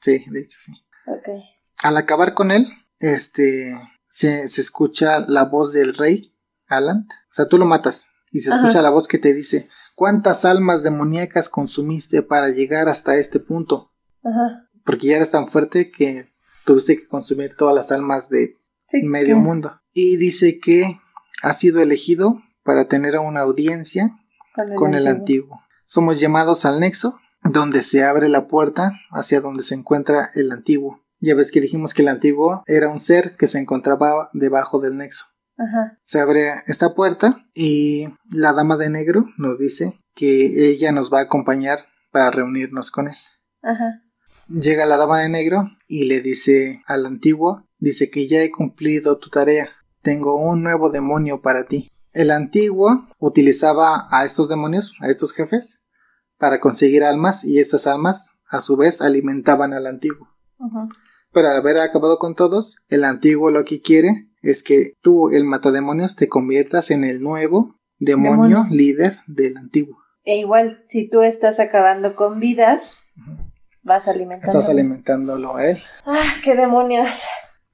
[SPEAKER 1] sí, de hecho sí.
[SPEAKER 2] Ok.
[SPEAKER 1] Al acabar con él, este, se, se escucha la voz del rey, Alan. O sea, tú lo matas y se escucha la voz que te dice, ¿cuántas almas demoníacas consumiste para llegar hasta este punto?
[SPEAKER 2] Ajá.
[SPEAKER 1] Porque ya eres tan fuerte que tuviste que consumir todas las almas de medio mundo. Y dice que ha sido elegido para tener una audiencia con el, antiguo. Somos llamados al nexo, donde se abre la puerta hacia donde se encuentra el antiguo. Ya ves que dijimos que el antiguo era un ser que se encontraba debajo del nexo.
[SPEAKER 2] Ajá.
[SPEAKER 1] Se abre esta puerta y la dama de negro nos dice que ella nos va a acompañar para reunirnos con él.
[SPEAKER 2] Ajá.
[SPEAKER 1] Llega la dama de negro y le dice al antiguo, dice que ya he cumplido tu tarea, tengo un nuevo demonio para ti. El antiguo utilizaba a estos demonios, a estos jefes, para conseguir almas y estas almas a su vez alimentaban al antiguo. Pero al haber acabado con todos, el antiguo lo que quiere es que tú, el matademonios, te conviertas en el nuevo demonio, líder del antiguo.
[SPEAKER 2] E igual, si tú estás acabando con vidas, vas alimentando.
[SPEAKER 1] Estás alimentándolo a él.
[SPEAKER 2] ¡Ah, qué demonios!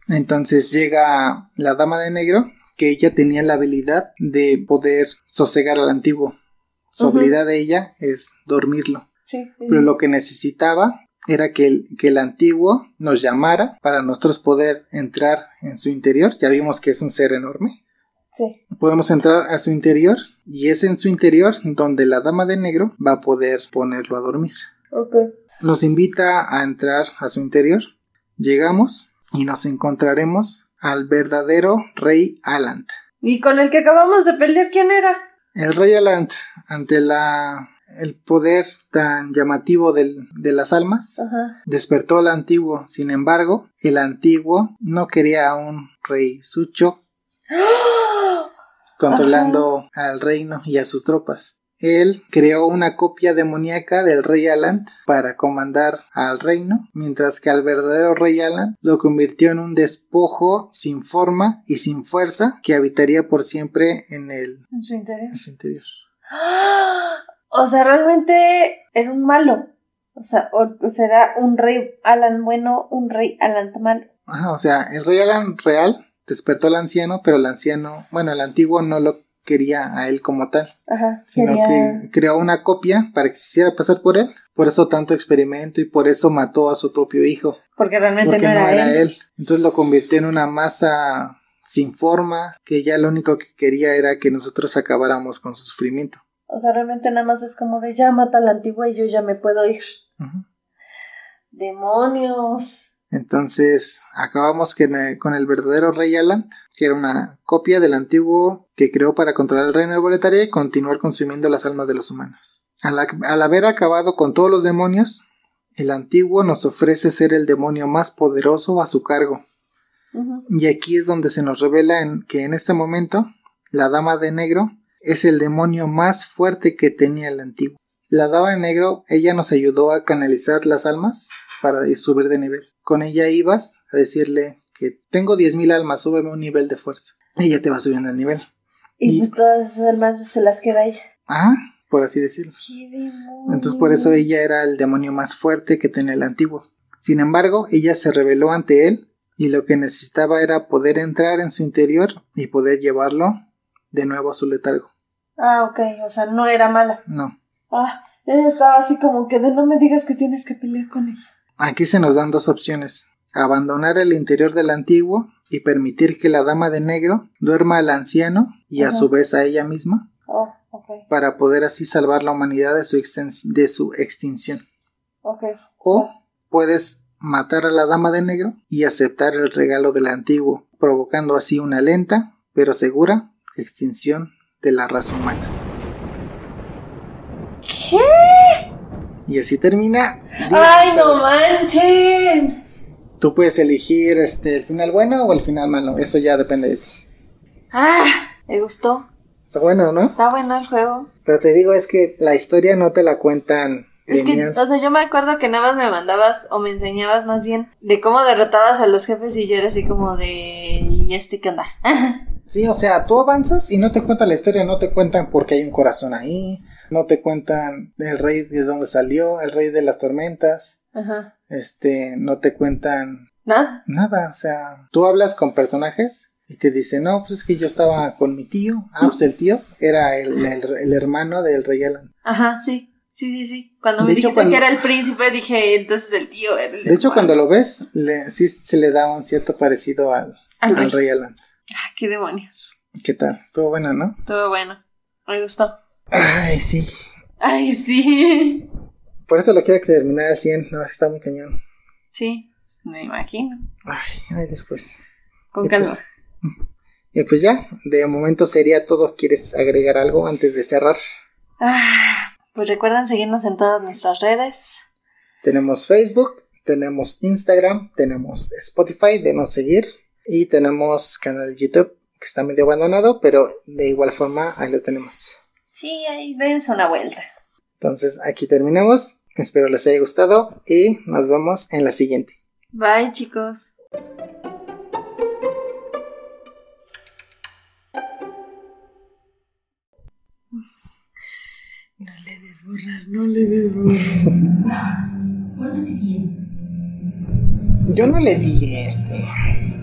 [SPEAKER 1] Entonces llega la dama de negro que ella tenía la habilidad de poder sosegar al antiguo. Su habilidad de ella es dormirlo. Pero lo que necesitaba era que el, que el antiguo nos llamara para nosotros poder entrar en su interior. Ya vimos que es un ser enorme.
[SPEAKER 2] Sí.
[SPEAKER 1] Podemos entrar a su interior y es en su interior donde la dama de negro va a poder ponerlo a dormir. Nos invita a entrar a su interior. Llegamos y nos encontraremos al verdadero rey Alant.
[SPEAKER 2] ¿Y con el que acabamos de pelear quién era?
[SPEAKER 1] El rey Alant, ante la el poder tan llamativo del, de las almas, despertó al antiguo. Sin embargo, el antiguo no quería a un rey sucho controlando al reino y a sus tropas. Él creó una copia demoníaca del rey Alan para comandar al reino, mientras que al verdadero rey Alan lo convirtió en un despojo sin forma y sin fuerza que habitaría por siempre en el
[SPEAKER 2] en su interior.
[SPEAKER 1] En su interior.
[SPEAKER 2] O sea, realmente era un malo. O sea, o, será un rey Alan bueno, un rey Alan malo.
[SPEAKER 1] Ajá, o sea, el rey Alan real despertó al anciano, pero el anciano, bueno, el antiguo no lo quería a él como tal,
[SPEAKER 2] Ajá,
[SPEAKER 1] sino que creó una copia para que se hiciera pasar por él. Por eso tanto experimento y por eso mató a su propio hijo.
[SPEAKER 2] Porque realmente no, era, él.
[SPEAKER 1] Entonces lo convirtió en una masa sin forma, que ya lo único que quería era que nosotros acabáramos con su sufrimiento.
[SPEAKER 2] O sea, realmente nada más es como de ya mata a la antigua y yo ya me puedo ir. Demonios.
[SPEAKER 1] Entonces, acabamos con el verdadero rey Alan, que era una copia del antiguo que creó para controlar el reino de Boletaria y continuar consumiendo las almas de los humanos. Al, haber acabado con todos los demonios, el antiguo nos ofrece ser el demonio más poderoso a su cargo. Y aquí es donde se nos revela que en este momento la dama de negro es el demonio más fuerte que tenía el antiguo. La dama de negro, ella nos ayudó a canalizar las almas para subir de nivel. Con ella ibas a decirle que tengo 10.000 almas, súbeme un nivel de fuerza. Ella te va subiendo el nivel.
[SPEAKER 2] Y, pues todas esas almas se las queda ella.
[SPEAKER 1] Ah, por así decirlo.
[SPEAKER 2] ¿Qué?
[SPEAKER 1] Entonces por eso ella era el demonio más fuerte que tenía el antiguo. Sin embargo, ella se rebeló ante él y lo que necesitaba era poder entrar en su interior y poder llevarlo de nuevo a su letargo.
[SPEAKER 2] Ah, ok, o sea, no era mala.
[SPEAKER 1] No.
[SPEAKER 2] Ah, ella estaba así como que de no me digas que tienes que pelear con ella.
[SPEAKER 1] Aquí se nos dan dos opciones. Abandonar el interior del antiguo y permitir que la dama de negro duerma al anciano y a su vez a ella misma
[SPEAKER 2] Oh,
[SPEAKER 1] para poder así salvar la humanidad de su, de su extinción. O puedes matar a la dama de negro y aceptar el regalo del antiguo, provocando así una lenta pero segura extinción de la raza humana.
[SPEAKER 2] ¿Qué?
[SPEAKER 1] Y así termina.
[SPEAKER 2] ¡Ay, no manchen!
[SPEAKER 1] Tú puedes elegir este, el final bueno o el final malo. Eso ya depende de ti.
[SPEAKER 2] Ah, me gustó.
[SPEAKER 1] Está bueno, ¿no?
[SPEAKER 2] Está bueno el juego.
[SPEAKER 1] Pero te digo, es que la historia no te la cuentan
[SPEAKER 2] Es que,
[SPEAKER 1] lineal.
[SPEAKER 2] o sea, yo me acuerdo que nada más me mandabas o me enseñabas más bien de cómo derrotabas a los jefes y yo era así como de... ¿Y este qué onda? [laughs]
[SPEAKER 1] Sí, o sea, tú avanzas y no te cuentan la historia, no te cuentan por qué hay un corazón ahí, no te cuentan el rey de dónde salió, el rey de las tormentas,
[SPEAKER 2] Ajá.
[SPEAKER 1] este, no te cuentan
[SPEAKER 2] ¿Nada?
[SPEAKER 1] nada, o sea, tú hablas con personajes y te dicen, no, pues es que yo estaba con mi tío, ah, pues el tío era el, el- el hermano del rey Alan.
[SPEAKER 2] Ajá, sí. Sí, sí, sí. Cuando me
[SPEAKER 1] hecho,
[SPEAKER 2] dijiste
[SPEAKER 1] cuando-
[SPEAKER 2] que era el príncipe, dije, entonces el tío era el
[SPEAKER 1] De hecho,
[SPEAKER 2] hermano.
[SPEAKER 1] cuando lo ves, le, sí se le da un cierto parecido al,
[SPEAKER 2] Al
[SPEAKER 1] al rey. Alan.
[SPEAKER 2] Ah, qué demonios.
[SPEAKER 1] ¿Qué tal? Estuvo buena, ¿no?
[SPEAKER 2] Todo bueno. Me gustó.
[SPEAKER 1] Ay, sí.
[SPEAKER 2] Ay, sí. [laughs]
[SPEAKER 1] Por eso lo quiero que terminar al 100, no, está muy cañón.
[SPEAKER 2] Sí, me imagino.
[SPEAKER 1] Ay, ay, después.
[SPEAKER 2] Con
[SPEAKER 1] Y pues-
[SPEAKER 2] calma.
[SPEAKER 1] Y pues ya, de momento sería todo. ¿Quieres agregar algo antes de cerrar?
[SPEAKER 2] Ah, pues recuerden seguirnos en todas nuestras redes.
[SPEAKER 1] Tenemos Facebook, tenemos Instagram, tenemos Spotify, de no seguir. Y tenemos canal de YouTube, que está medio abandonado, pero de igual forma ahí lo tenemos.
[SPEAKER 2] Sí, ahí dense una vuelta.
[SPEAKER 1] Entonces aquí terminamos. Espero les haya gustado y nos vemos en la siguiente.
[SPEAKER 2] Bye, chicos. No le des borrar, no le des borrar. [laughs]
[SPEAKER 1] Yo no le di este.